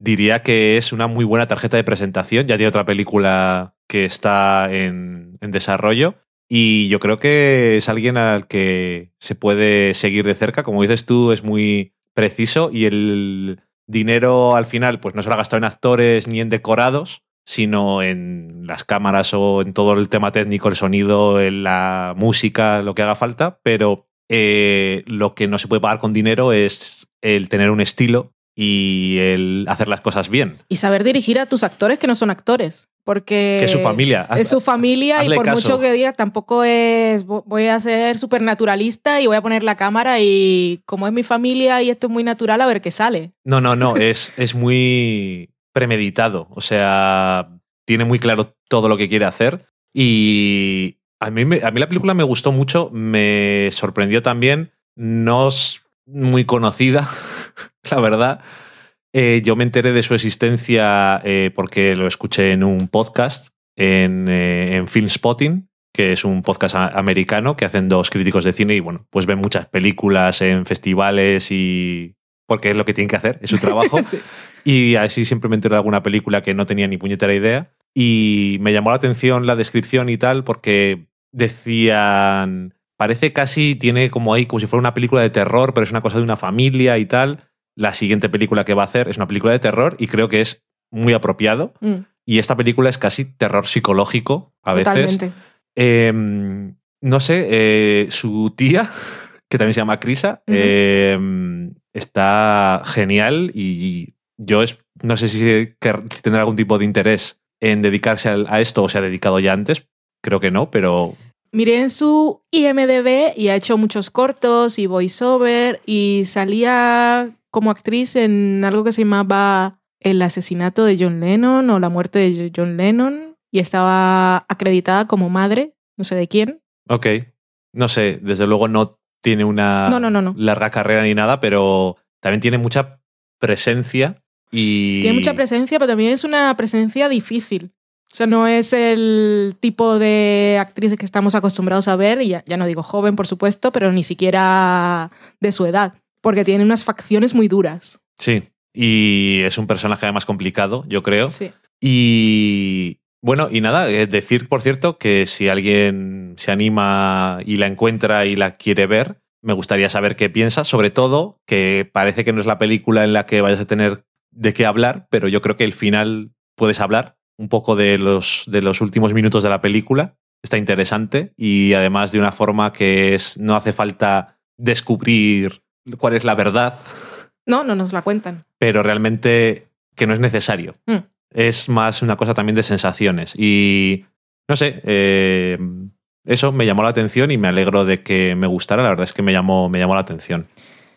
diría que es una muy buena tarjeta de presentación. Ya tiene otra película que está en, desarrollo. Y yo creo que es alguien al que se puede seguir de cerca. Como dices tú, es muy preciso y el dinero al final pues no se lo ha gastado en actores ni en decorados, sino en las cámaras o en todo el tema técnico, el sonido, en la música, lo que haga falta. Pero eh, lo que no se puede pagar con dinero es el tener un estilo y el hacer las cosas bien. Y saber dirigir a tus actores que no son actores. Porque Que es su familia. Es su familia y por caso. mucho que diga, tampoco es vo- voy a ser súper naturalista y voy a poner la cámara y como es mi familia y esto es muy natural, a ver qué sale. No, no, no, es, es muy premeditado. O sea, tiene muy claro todo lo que quiere hacer. Y a mí, me- a mí la película me gustó mucho, me sorprendió también. No es muy conocida, la verdad. Eh, yo me enteré de su existencia eh, porque lo escuché en un podcast en, eh, en Film Spotting, que es un podcast americano que hacen dos críticos de cine y bueno, pues ven muchas películas en festivales y porque es lo que tienen que hacer, es su trabajo. Sí. Y así siempre me enteré de alguna película que no tenía ni puñetera idea. Y me llamó la atención la descripción y tal, porque decían. Parece casi, tiene como ahí, como si fuera una película de terror, pero es una cosa de una familia y tal. La siguiente película que va a hacer es una película de terror y creo que es muy apropiado. Mm, Y esta película es casi terror psicológico a veces. Eh, no sé, eh, su tía, que también se llama Crisa, eh, está genial y yo es, no sé si, si tendrá algún tipo de interés en dedicarse al- a, esto o se ha dedicado ya antes. Creo que no, pero Miré en su IMDB y ha hecho muchos cortos y voiceover y salía como actriz en algo que se llamaba El asesinato de John Lennon o la muerte de John Lennon y estaba acreditada como madre, no sé de quién. ok. No sé, desde luego no tiene una No, no, no, no. larga carrera ni nada, pero también tiene mucha presencia y... Tiene mucha presencia, pero también es una presencia difícil. O sea, no es el tipo de actriz que estamos acostumbrados a ver, y ya, ya no digo joven, por supuesto, pero ni siquiera de su edad, porque tiene unas facciones muy duras. Sí, y es un personaje además complicado, yo creo. Sí. Y bueno, y nada, eh, decir, por cierto, que si alguien se anima y la encuentra y la quiere ver, me gustaría saber qué piensa, sobre todo que parece que no es la película en la que vayas a tener de qué hablar, pero yo creo que el final puedes hablar un poco de los, de los últimos minutos de la película. Está interesante y además de una forma que es no hace falta descubrir cuál es la verdad, No, no nos la cuentan. pero realmente que no es necesario. Mm. Es más una cosa también de sensaciones. Y no sé, eh, eso me llamó la atención y me alegro de que me gustara. La verdad es que me llamó, me llamó la atención.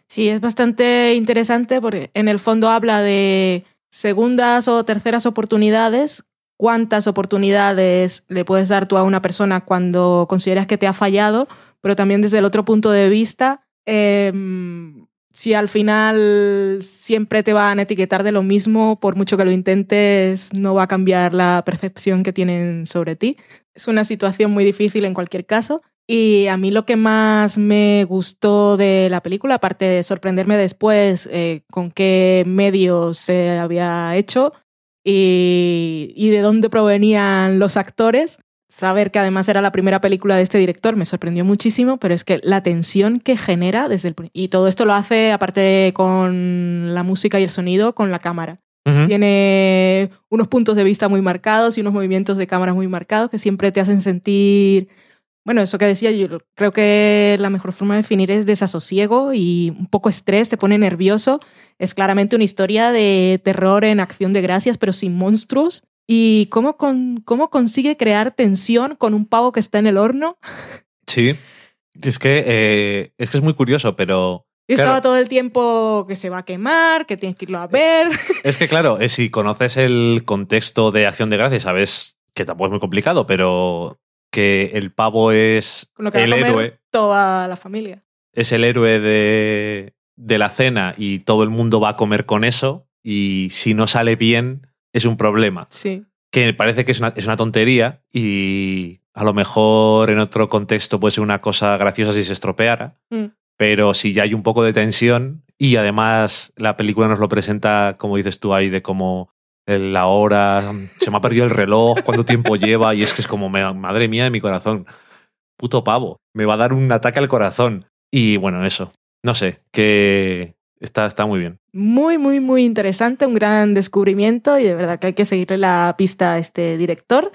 Sí, es bastante interesante porque en el fondo habla de segundas o terceras oportunidades. ¿Cuántas oportunidades le puedes dar tú a una persona cuando consideras que te ha fallado? Pero también desde el otro punto de vista, em, si al final siempre te van a etiquetar de lo mismo, por mucho que lo intentes, no va a cambiar la percepción que tienen sobre ti. Es una situación muy difícil en cualquier caso. Y a mí lo que más me gustó de la película, aparte de sorprenderme después eh, con qué medios se había hecho y, y de dónde provenían los actores, saber que además era la primera película de este director me sorprendió muchísimo, pero es que la tensión que genera desde el... Y todo esto lo hace, aparte de con la música y el sonido, con la cámara. Tiene unos puntos de vista muy marcados y unos movimientos de cámara muy marcados que siempre te hacen sentir, bueno, eso que decía yo, creo que la mejor forma de definir es desasosiego y un poco estrés, te pone nervioso. Es claramente una historia de terror en acción de gracias, pero sin monstruos. ¿Y cómo, con, cómo consigue crear tensión con un pavo que está en el horno? Sí. Es que, eh, es que es muy curioso, pero Y Claro. estaba todo el tiempo que se va a quemar, que tienes que irlo a ver. Es que, claro, eh, si conoces el contexto de Acción de Gracias, sabes que tampoco es muy complicado, pero que el pavo es Con lo que el héroe, toda la familia. es el héroe de, de la cena y todo el mundo va a comer con eso y si no sale bien es un problema. Sí. Que parece que es una, es una tontería y a lo mejor en otro contexto puede ser una cosa graciosa si se estropeara, Mm. pero si ya hay un poco de tensión y además la película nos lo presenta, como dices tú ahí, de como el- la hora, se me ha perdido el reloj, cuánto tiempo lleva y es que es como, madre mía de mi corazón, puto pavo, me va a dar un ataque al corazón. Y bueno, eso, no sé, que está, está muy bien. Muy, muy, muy interesante, un gran descubrimiento y de verdad que hay que seguirle la pista a este director,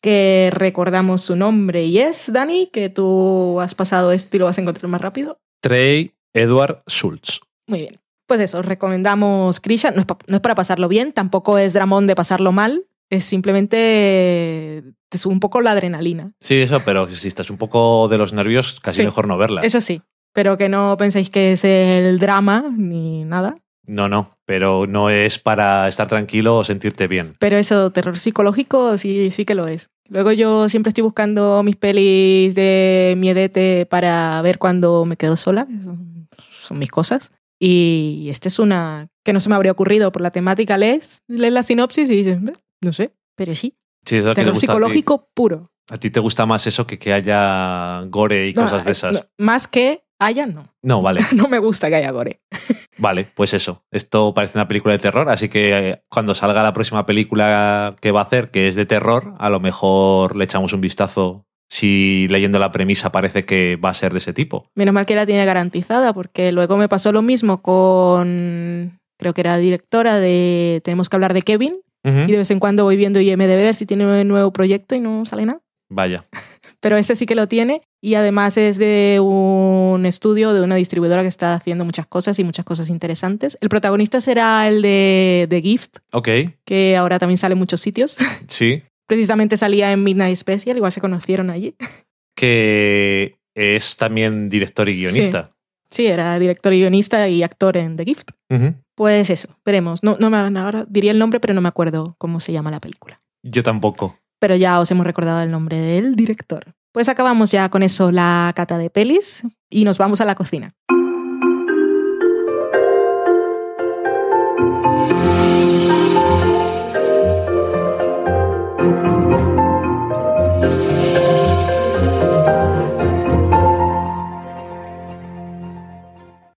que recordamos su nombre y es, Dani, que tú has pasado esto y lo vas a encontrar más rápido. Trey Edward Schultz. Muy bien. Pues eso, os recomendamos Krisha. No no es para pasarlo bien, tampoco es dramón de pasarlo mal, es simplemente te sube un poco la adrenalina. Sí, eso, pero si estás un poco de los nervios, casi Sí. mejor no verla. Eso sí, pero que no penséis que es el drama ni nada. No, no, pero no es para estar tranquilo o sentirte bien. Pero eso, terror psicológico, sí, sí que lo es. Luego yo siempre estoy buscando mis pelis de miedete para ver cuando me quedo sola, son, son mis cosas. Y esta es una que no se me habría ocurrido por la temática. Lees, lees la sinopsis y dices, "Eh, no sé, pero sí. Sí, es Terror psicológico puro. A ti te gusta más eso que que haya gore y No, cosas de eh, esas. no, más que no. No, vale, No me gusta que haya gore. vale, pues eso. Esto parece una película de terror, así que eh, cuando salga la próxima película que va a hacer, que es de terror, a lo mejor le echamos un vistazo si leyendo la premisa parece que va a ser de ese tipo. Menos mal que la tiene garantizada, porque luego me pasó lo mismo con, creo que era directora de Tenemos que hablar de Kevin, y de vez en cuando voy viendo IMDB ver si tiene un nuevo proyecto y no sale nada. Vaya. Pero ese sí que lo tiene y además es de un estudio, de una distribuidora que está haciendo muchas cosas y muchas cosas interesantes. El protagonista será el de The Gift, Ok, que ahora también sale en muchos sitios. sí. Precisamente salía en Midnight Special, igual se conocieron allí. Que es también director y guionista. Sí, era director y guionista y actor en The Gift. Pues eso, veremos. No, no me ahora diría el nombre, pero no me acuerdo cómo se llama la película. Yo tampoco. Pero ya os hemos recordado el nombre del director. Pues acabamos ya con eso la cata de pelis y nos vamos a la cocina.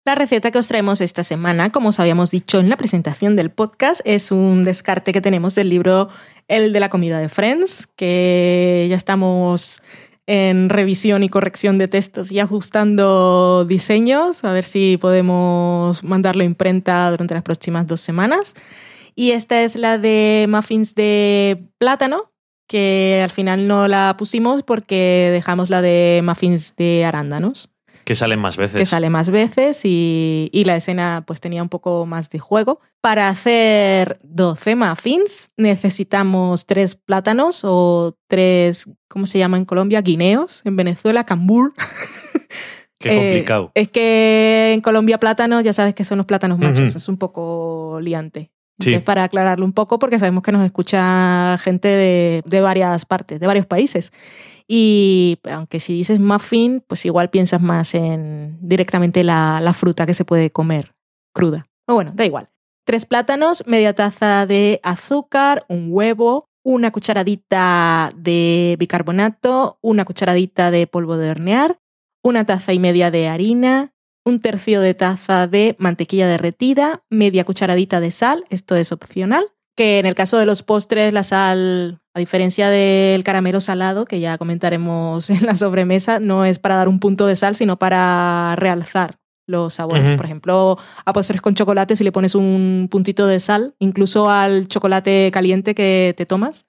La receta que os traemos esta semana, como os habíamos dicho en la presentación del podcast, es un descarte que tenemos del libro El de la comida de Friends, que ya estamos en revisión y corrección de textos y ajustando diseños, a ver si podemos mandarlo a imprenta durante las próximas dos semanas. Y esta es la de muffins de plátano, que al final no la pusimos porque dejamos la de muffins de arándanos Que salen más veces. que sale más veces y, y la escena pues tenía un poco más de juego. Para hacer 12 muffins necesitamos tres plátanos o tres, ¿cómo se llama en Colombia? Guineos. En Venezuela, cambur. Qué Eh, complicado. es que en Colombia plátanos, ya sabes que son los plátanos machos, es un poco liante. Entonces, para aclararlo un poco, porque sabemos que nos escucha gente de, de varias partes, de varios países. Y aunque si dices muffin, pues igual piensas más en directamente la, la fruta que se puede comer cruda. O bueno, da igual. Tres plátanos, media taza de azúcar, un huevo, una cucharadita de bicarbonato, una cucharadita de polvo de hornear, una taza y media de harina, un tercio de taza de mantequilla derretida, media cucharadita de sal, esto es opcional, que en el caso de los postres la sal, a diferencia del caramelo salado, que ya comentaremos en la sobremesa, no es para dar un punto de sal, sino para realzar los sabores. Por ejemplo, a postres con chocolate, si le pones un puntito de sal, incluso al chocolate caliente que te tomas,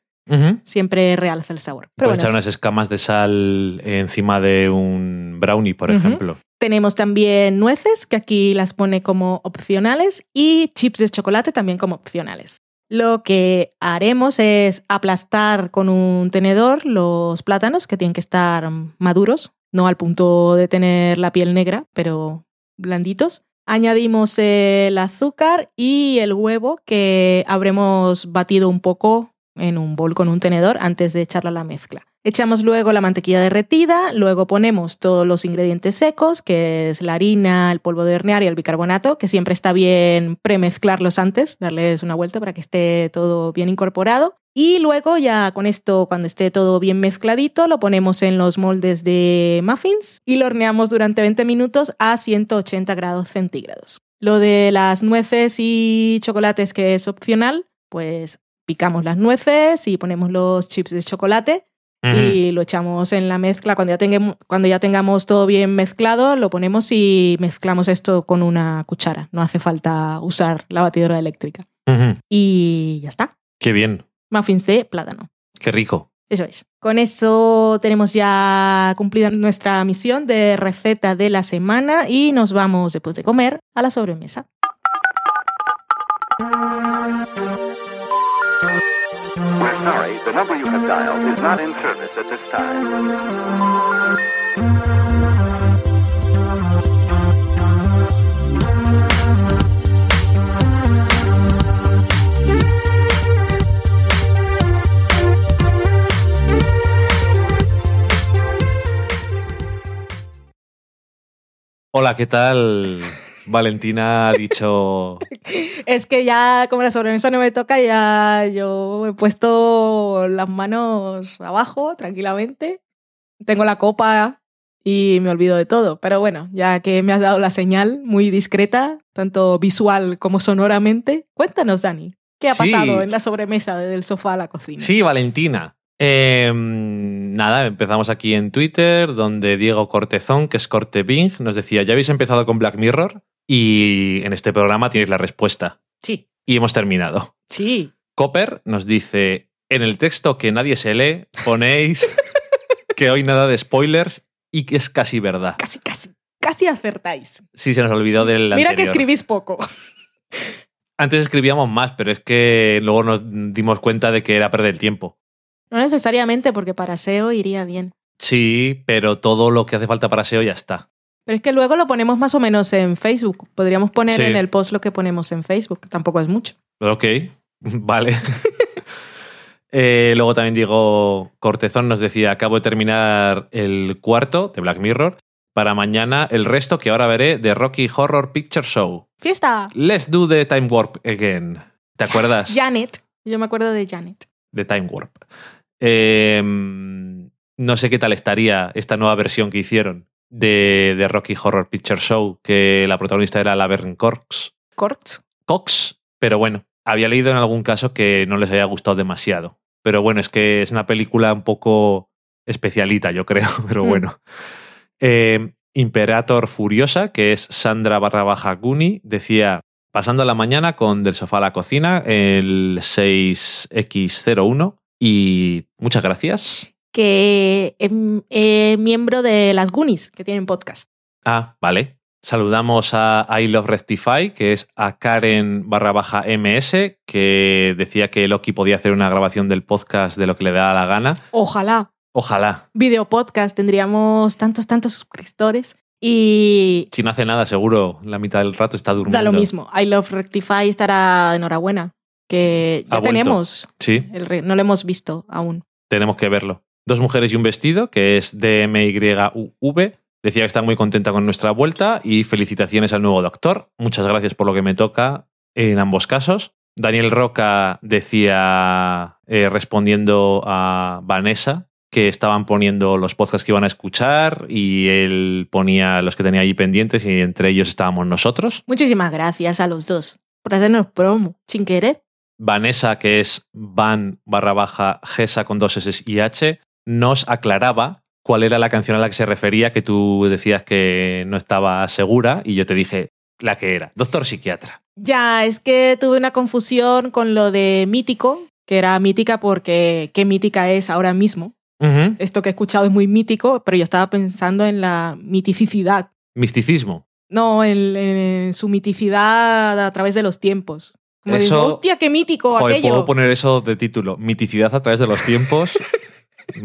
siempre realza el sabor. Pero Puedes bueno, echar unas escamas de sal encima de un brownie, por ejemplo. Tenemos también nueces, que aquí las pone como opcionales, y chips de chocolate también como opcionales. Lo que haremos es aplastar con un tenedor los plátanos, que tienen que estar maduros, no al punto de tener la piel negra, pero blanditos. Añadimos el azúcar y el huevo que habremos batido un poco en un bol con un tenedor antes de echarlo a la mezcla. Echamos luego la mantequilla derretida, luego ponemos todos los ingredientes secos, que es la harina, el polvo de hornear y el bicarbonato, que siempre está bien premezclarlos antes, darles una vuelta para que esté todo bien incorporado. Y luego ya con esto, cuando esté todo bien mezcladito, lo ponemos en los moldes de muffins y lo horneamos durante 20 minutos a 180 grados centígrados. Lo de las nueces y chocolates, que es opcional, pues picamos las nueces y ponemos los chips de chocolate y lo echamos en la mezcla. Cuando ya, tengamos, cuando ya tengamos todo bien mezclado, lo ponemos y mezclamos esto con una cuchara. No hace falta usar la batidora eléctrica. Y ya está. Qué bien, Muffins de plátano. qué rico. Eso es. Con esto tenemos ya cumplida nuestra misión de receta de la semana y nos vamos después de comer a la sobremesa. We're sorry, the number you have dialed is not in service at this time. Hola, ¿qué tal? Valentina ha dicho. Es que ya como la sobremesa no me toca, ya yo he puesto las manos abajo tranquilamente. Tengo la copa y me olvido de todo. Pero bueno, ya que me has dado la señal muy discreta, tanto visual como sonoramente, cuéntanos, Dani, ¿qué ha Sí. pasado en la sobremesa desde el sofá a la cocina? Sí, Valentina. Eh, nada, empezamos aquí en Twitter, donde Diego Cortezón, que es Corte Bing, nos decía: Ya habéis empezado con Black Mirror y en este programa tienes la respuesta. Sí, Y hemos terminado. sí. Copper nos dice: En el texto que nadie se lee, ponéis que hoy nada de spoilers y que es casi verdad. Casi, casi, casi acertáis. Sí, se nos olvidó del Mira anterior. que escribís poco. Antes escribíamos más, pero es que luego nos dimos cuenta de que era perder el tiempo. No necesariamente, porque para SEO iría bien. Sí, pero todo lo que hace falta para SEO ya está. Pero es que luego lo ponemos más o menos en Facebook. Podríamos poner Sí. en el post lo que ponemos en Facebook, que tampoco es mucho. Ok, vale. Eh, luego también Diego Cortezón nos decía, acabo de terminar el cuarto de Black Mirror. Para mañana el resto que ahora veré de Rocky Horror Picture Show. ¡Fiesta! Let's do the time warp again. ¿Te acuerdas? Janet. Yo me acuerdo de Janet. De time warp. Eh, no sé qué tal estaría esta nueva versión que hicieron de, de Rocky Horror Picture Show, que la protagonista era Laverne Cox. Cox. Cox, pero bueno, había leído en algún caso que no les había gustado demasiado. Pero bueno, es que es una película un poco especialita, yo creo, pero Mm. bueno. Eh, Imperator Furiosa, que es Sandra barra baja Guni, decía, pasando la mañana con Del Sofá a la Cocina, el 6X01, y muchas gracias. Que es eh, miembro de las Goonies, que tienen podcast. Ah, vale. Saludamos a I Love Rectify, que es a Karen barra baja MS, que decía que Loki podía hacer una grabación del podcast de lo que le da la gana. Ojalá. Ojalá. Video podcast. Tendríamos tantos, tantos suscriptores. Y Si no hace nada, seguro la mitad del rato está durmiendo. da lo mismo. I Love Rectify estará enhorabuena. Que ya tenemos. Sí, El re- no lo hemos visto aún. tenemos que verlo. Dos mujeres y un vestido, que es DMYUV. Decía que está muy contenta con nuestra vuelta y felicitaciones al nuevo doctor. Muchas gracias por lo que me toca en ambos casos. Daniel Roca decía, eh, respondiendo a Vanessa, que estaban poniendo los podcasts que iban a escuchar y él ponía los que tenía allí pendientes y entre ellos estábamos nosotros. Muchísimas gracias a los dos por hacernos promo sin querer. Vanessa, que es van barra baja Gesa con dos S y H, nos aclaraba cuál era la canción a la que se refería, que tú decías que no estaba segura y yo te dije la que era, Doctor Psiquiatra. Ya, es que tuve una confusión con lo de mítico, que era mítica porque qué mítica es ahora mismo. Esto que he escuchado es muy mítico, pero yo estaba pensando en la miticidad. Misticismo. No, en, en su miticidad a través de los tiempos. Como Eso- digo, hostia, qué mítico Joder, aquello. puedo poner eso de título. Miticidad a través de los tiempos.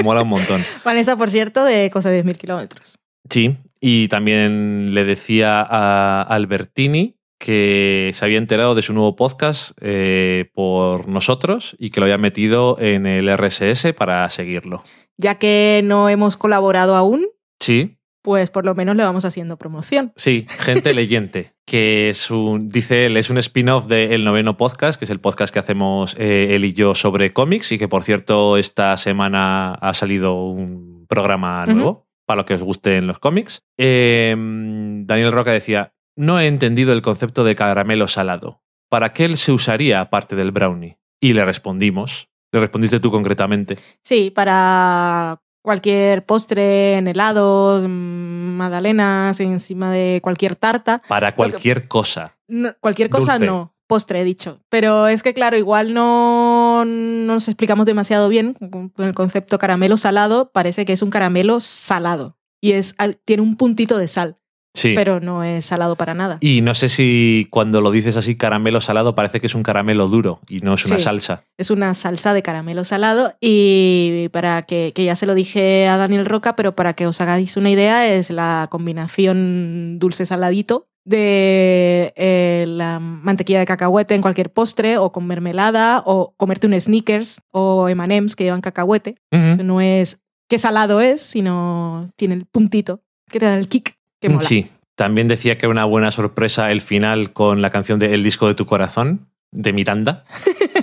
Mola un montón. Vanessa, por cierto, de cosa de 10.000 kilómetros. Sí. Y también le decía a Albertini que se había enterado de su nuevo podcast eh, por nosotros y que lo había metido en el RSS para seguirlo. Ya que no hemos colaborado aún, Sí, pues por lo menos le vamos haciendo promoción. Sí, Gente Leyente, que es un, dice él, es un spin-off del noveno podcast, que es el podcast que hacemos eh, él y yo sobre cómics y que por cierto esta semana ha salido un programa nuevo para los que os gusten los cómics. Eh, Daniel Roca decía, no he entendido el concepto de caramelo salado. ¿Para qué él se usaría aparte del brownie? Y le respondimos. Le respondiste tú concretamente. Sí, para cualquier postre en helados, mm, magdalenas, encima de cualquier tarta. Para cualquier cosa. No, cualquier cosa Dulce. no, postre he dicho. Pero es que, claro, igual no, no nos explicamos demasiado bien con el concepto caramelo salado. Parece que es un caramelo salado y es, tiene un puntito de sal, Sí. pero no es salado para nada. Y no sé si cuando lo dices así, caramelo salado, parece que es un caramelo duro y no es una Sí. salsa. Es una salsa de caramelo salado y para que, que ya se lo dije a Daniel Roca, pero para que os hagáis una idea, es la combinación dulce-saladito de eh, la mantequilla de cacahuete en cualquier postre o con mermelada o comerte un Snickers o M&M's que llevan cacahuete. Eso no es qué salado es, sino tiene el puntito que te da el kick. Que mola. Sí. También decía que era una buena sorpresa el final con la canción de El disco de tu corazón, de Miranda.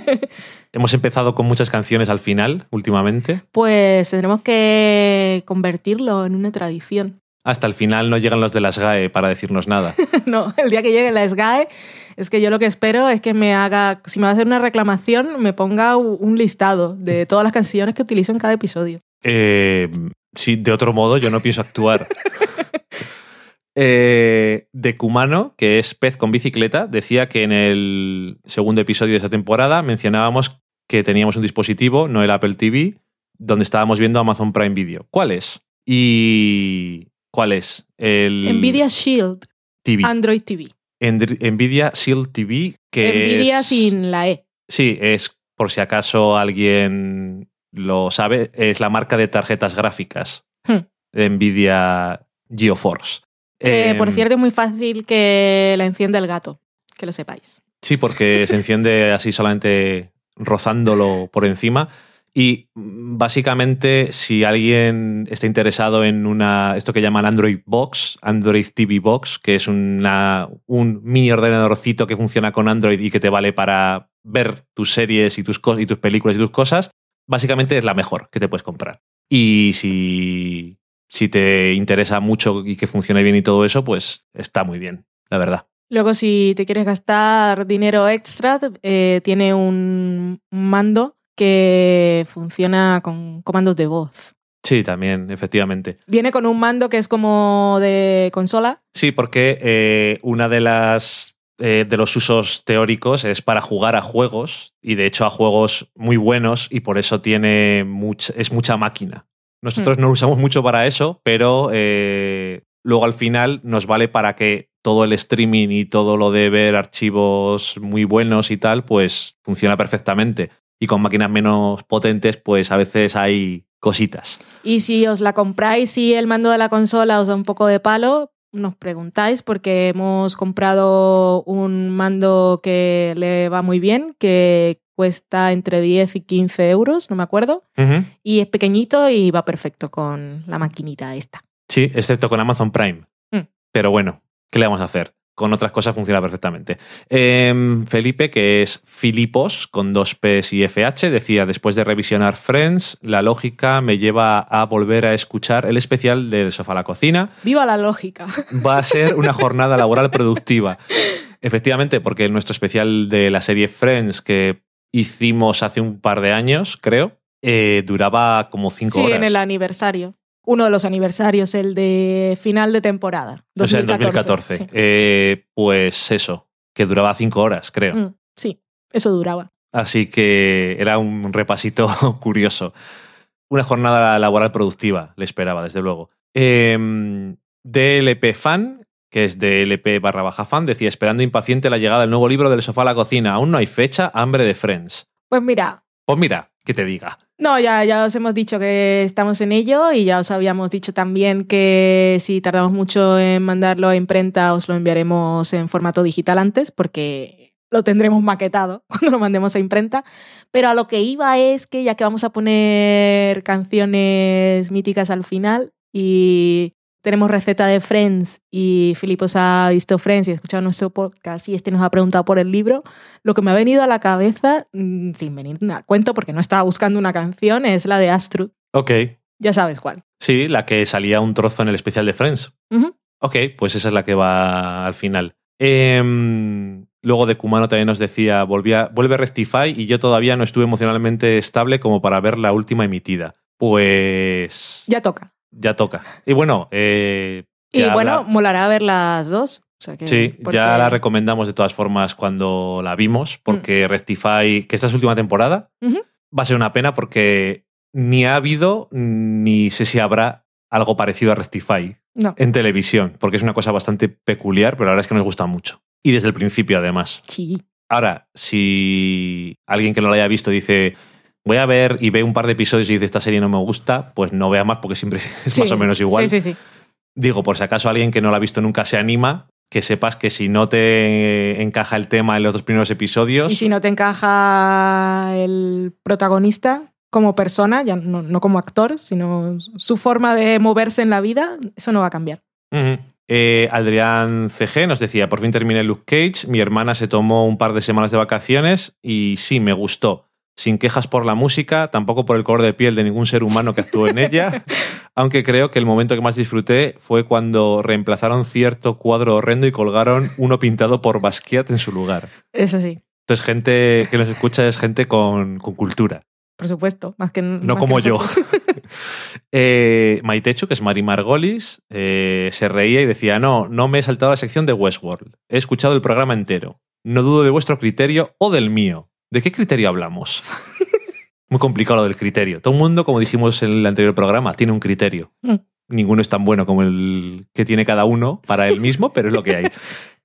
Hemos empezado con muchas canciones al final, últimamente. Pues tendremos que convertirlo en una tradición. Hasta el final no llegan los de las GAE para decirnos nada. No, el día que llegue la SGAE, es que yo lo que espero es que me haga, si me va a hacer una reclamación, me ponga un listado de todas las canciones que utilizo en cada episodio. Eh, sí, de otro modo yo no pienso actuar. Eh, de Kumano, que es pez con bicicleta, decía que en el segundo episodio de esta temporada mencionábamos que teníamos un dispositivo, no el Apple TV, donde estábamos viendo Amazon Prime Video. ¿Cuál es? Y ¿cuál es? El Nvidia Shield, TV. Android TV. Nvidia Shield TV, que Nvidia es- sin la E. Sí, es por si acaso alguien lo sabe, es la marca de tarjetas gráficas Hmm. de Nvidia GeoForce. Que, Em, por cierto, es muy fácil que la encienda el gato, que lo sepáis. Sí, porque se enciende así solamente rozándolo por encima. Y mm, básicamente, si alguien está interesado en una esto que llaman Android Box, Android TV Box, que es una, un mini ordenadorcito que funciona con Android y que te vale para ver tus series y tus, y tus películas y tus cosas, básicamente es la mejor que te puedes comprar. Y si, si te interesa mucho y que funcione bien y todo eso, pues está muy bien, la verdad. Luego, si te quieres gastar dinero extra, eh, tiene un mando que funciona con comandos de voz. Sí, también, efectivamente. Viene con un mando que es como de consola. Sí, porque eh, una de las eh, de los usos teóricos es para jugar a juegos y de hecho a juegos muy buenos y por eso tiene mucha, es mucha máquina. Nosotros no lo usamos mucho para eso, pero eh, luego al final nos vale para que todo el streaming y todo lo de ver archivos muy buenos y tal, pues funciona perfectamente. Y con máquinas menos potentes, pues a veces hay cositas. Y si os la compráis y el mando de la consola os da un poco de palo, nos preguntáis porque hemos comprado un mando que le va muy bien, que cuesta entre 10 y 15 euros, no me acuerdo, y es pequeñito y va perfecto con la maquinita esta. Sí, excepto con Amazon Prime. Mm. Pero bueno, ¿qué le vamos a hacer? Con otras cosas funciona perfectamente. Em, Felipe, que es Filipos, con dos P's y FH, decía, después de revisionar Friends, la lógica me lleva a volver a escuchar el especial del sofá a la cocina. ¡Viva la lógica! Va a ser una jornada laboral productiva. Efectivamente, porque nuestro especial de la serie Friends, que hicimos hace un par de años, creo, eh, duraba como cinco Sí, horas. en el aniversario. Uno de los aniversarios, el de final de temporada. O sea, en 2014. sí. Eh, pues eso, que duraba cinco horas, creo. Mm, sí, eso duraba. Así que era un repasito curioso. Una jornada laboral productiva, le esperaba, desde luego. Em, DLP Fan, que es DLP barra baja fan, decía, esperando impaciente la llegada del nuevo libro del sofá a la cocina. Aún no hay fecha, hambre de Friends. Pues mira, Pues mira, que te diga. No, ya, ya os hemos dicho que estamos en ello y ya os habíamos dicho también que si tardamos mucho en mandarlo a imprenta, os lo enviaremos en formato digital antes, porque lo tendremos maquetado cuando lo mandemos a imprenta. Pero a lo que iba es que ya que vamos a poner canciones míticas al final y tenemos receta de Friends y Filipos ha visto Friends y ha escuchado nuestro podcast y este nos ha preguntado por el libro, lo que me ha venido a la cabeza, mm, sin venir al cuento porque no estaba buscando una canción, es la de Astrud. Ok. Ya sabes cuál. Sí, la que salía un trozo en el especial de Friends. Ujú. Ok, pues esa es la que va al final. Em, luego de Kumano también nos decía, volvía, vuelve Rectify y yo todavía no estuve emocionalmente estable como para ver la última emitida. Pues Ya toca. Ya toca. Y bueno, eh, Y bueno, la- molará ver las dos. O sea que- sí, ya la recomendamos de todas formas cuando la vimos, porque Rectify, que esta es su última temporada, Mm. Va a ser una pena porque ni ha habido ni sé si habrá algo parecido a Rectify No. en televisión, porque es una cosa bastante peculiar, pero la verdad es que nos gusta mucho. Y desde el principio, además. Sí. Ahora, si alguien que no lo haya visto dice, voy a ver y ve un par de episodios y dice, esta serie no me gusta, pues no vea más porque siempre es Sí. más o menos igual. Sí, sí, sí. Digo, por si acaso alguien que no lo ha visto nunca se anima, que sepas que si no te encaja el tema en los dos primeros episodios, Y si no te encaja el protagonista como persona, ya no, no como actor, sino su forma de moverse en la vida, eso no va a cambiar. Eh, Adrián CG nos decía, por fin terminé Luke Cage, mi hermana se tomó un par de semanas de vacaciones y sí, me gustó. Sin quejas por la música, tampoco por el color de piel de ningún ser humano que actuó en ella, aunque creo que el momento que más disfruté fue cuando reemplazaron cierto cuadro horrendo y colgaron uno pintado por Basquiat en su lugar. Eso sí, Entonces, gente que nos escucha es gente con, con cultura. por supuesto, más que No más como que yo. Eh, Maitechu, que es Mari Margolis, eh, se reía y decía, no, no me he saltado la sección de Westworld. He escuchado el programa entero. No dudo de vuestro criterio o del mío. ¿De qué criterio hablamos? Muy complicado lo del criterio. Todo el mundo, como dijimos en el anterior programa, tiene un criterio. Mm. Ninguno es tan bueno como el que tiene cada uno para él mismo, pero es lo que hay.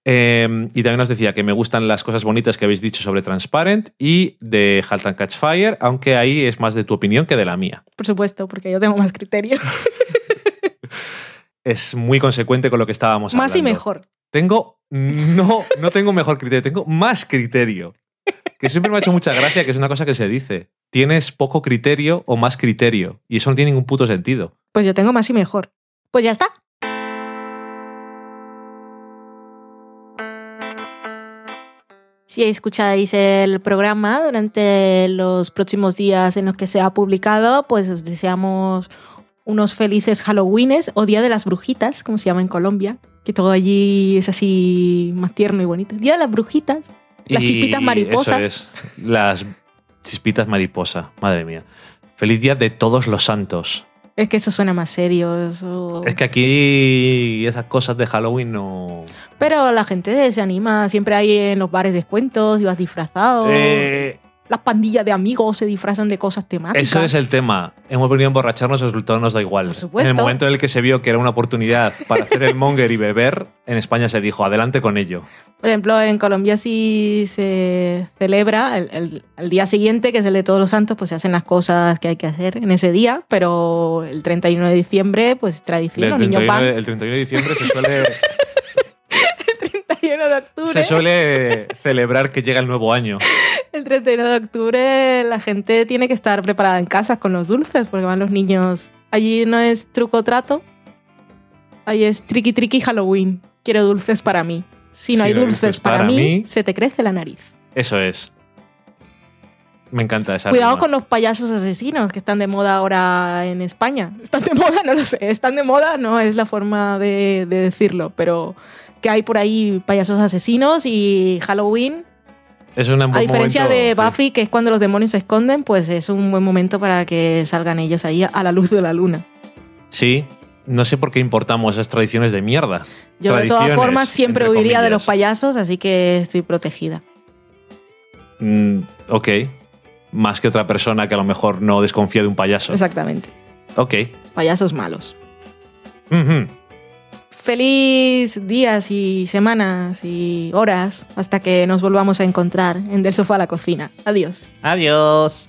Eh, y también nos decía que me gustan las cosas bonitas que habéis dicho sobre Transparent y de Halt and Catch Fire, aunque ahí es más de tu opinión que de la mía. Por supuesto, porque yo tengo más criterio. es muy consecuente con lo que estábamos hablando. más y mejor. Tengo, no, no tengo mejor criterio, tengo más criterio. Que siempre me ha hecho mucha gracia, que es una cosa que se dice. Tienes poco criterio o más criterio. Y eso no tiene ningún puto sentido. Pues yo tengo más y mejor. Pues ya está. Si escucháis el programa durante los próximos días en los que se ha publicado, pues os deseamos unos felices Halloweenes o Día de las Brujitas, como se llama en Colombia, que todo allí es así más tierno y bonito. Día de las Brujitas, las Y chispitas mariposas. Eso es, las chispitas mariposa. Madre mía. Feliz día de todos los santos. Es que eso suena más serio. eso- Es que aquí esas cosas de Halloween no... Pero la gente se anima, siempre hay en los bares descuentos, y vas disfrazado. Eh, Las pandillas de amigos se disfrazan de cosas temáticas. Eso es el tema. Hemos venido a emborracharnos, el resultado nos da igual. Por supuesto. En el momento en el que se vio que era una oportunidad para hacer el monger y beber, en España se dijo, adelante con ello. Por ejemplo, en Colombia sí se celebra el, el- el día siguiente, que es el de Todos los Santos, pues se hacen las cosas que hay que hacer en ese día, pero el 31 de diciembre, pues tradición, El los niños 31, van. de, el 31 de diciembre se suele, El 31 de octubre. se suele celebrar que llega el nuevo año. El 31 de octubre la gente tiene que estar preparada en casa con los dulces, porque van los niños. Allí no es truco trato, allí es triqui triqui Halloween. Quiero dulces para mí. Si no Si hay dulces para, mí, mí- se te crece la nariz. Eso es. Me encanta esa Cuidado rima. con los payasos asesinos que están de moda ahora en España. ¿Están de moda? No lo sé. ¿Están de moda? No es la forma de, de decirlo, pero que hay por ahí payasos asesinos y Halloween Es un A diferencia momento, de sí. Buffy, que es cuando los demonios se esconden, pues es un buen momento para que salgan ellos ahí a la luz de la luna. Sí, no sé por qué importamos esas tradiciones de mierda. Yo de todas formas siempre huiría de los payasos, así que estoy protegida. Mm, ok. Más que otra persona que a lo mejor no desconfía de un payaso. Exactamente. Ok. Payasos malos. Ujú. Feliz días y semanas y horas hasta que nos volvamos a encontrar en Del Sofá a la Cocina. Adiós. Adiós.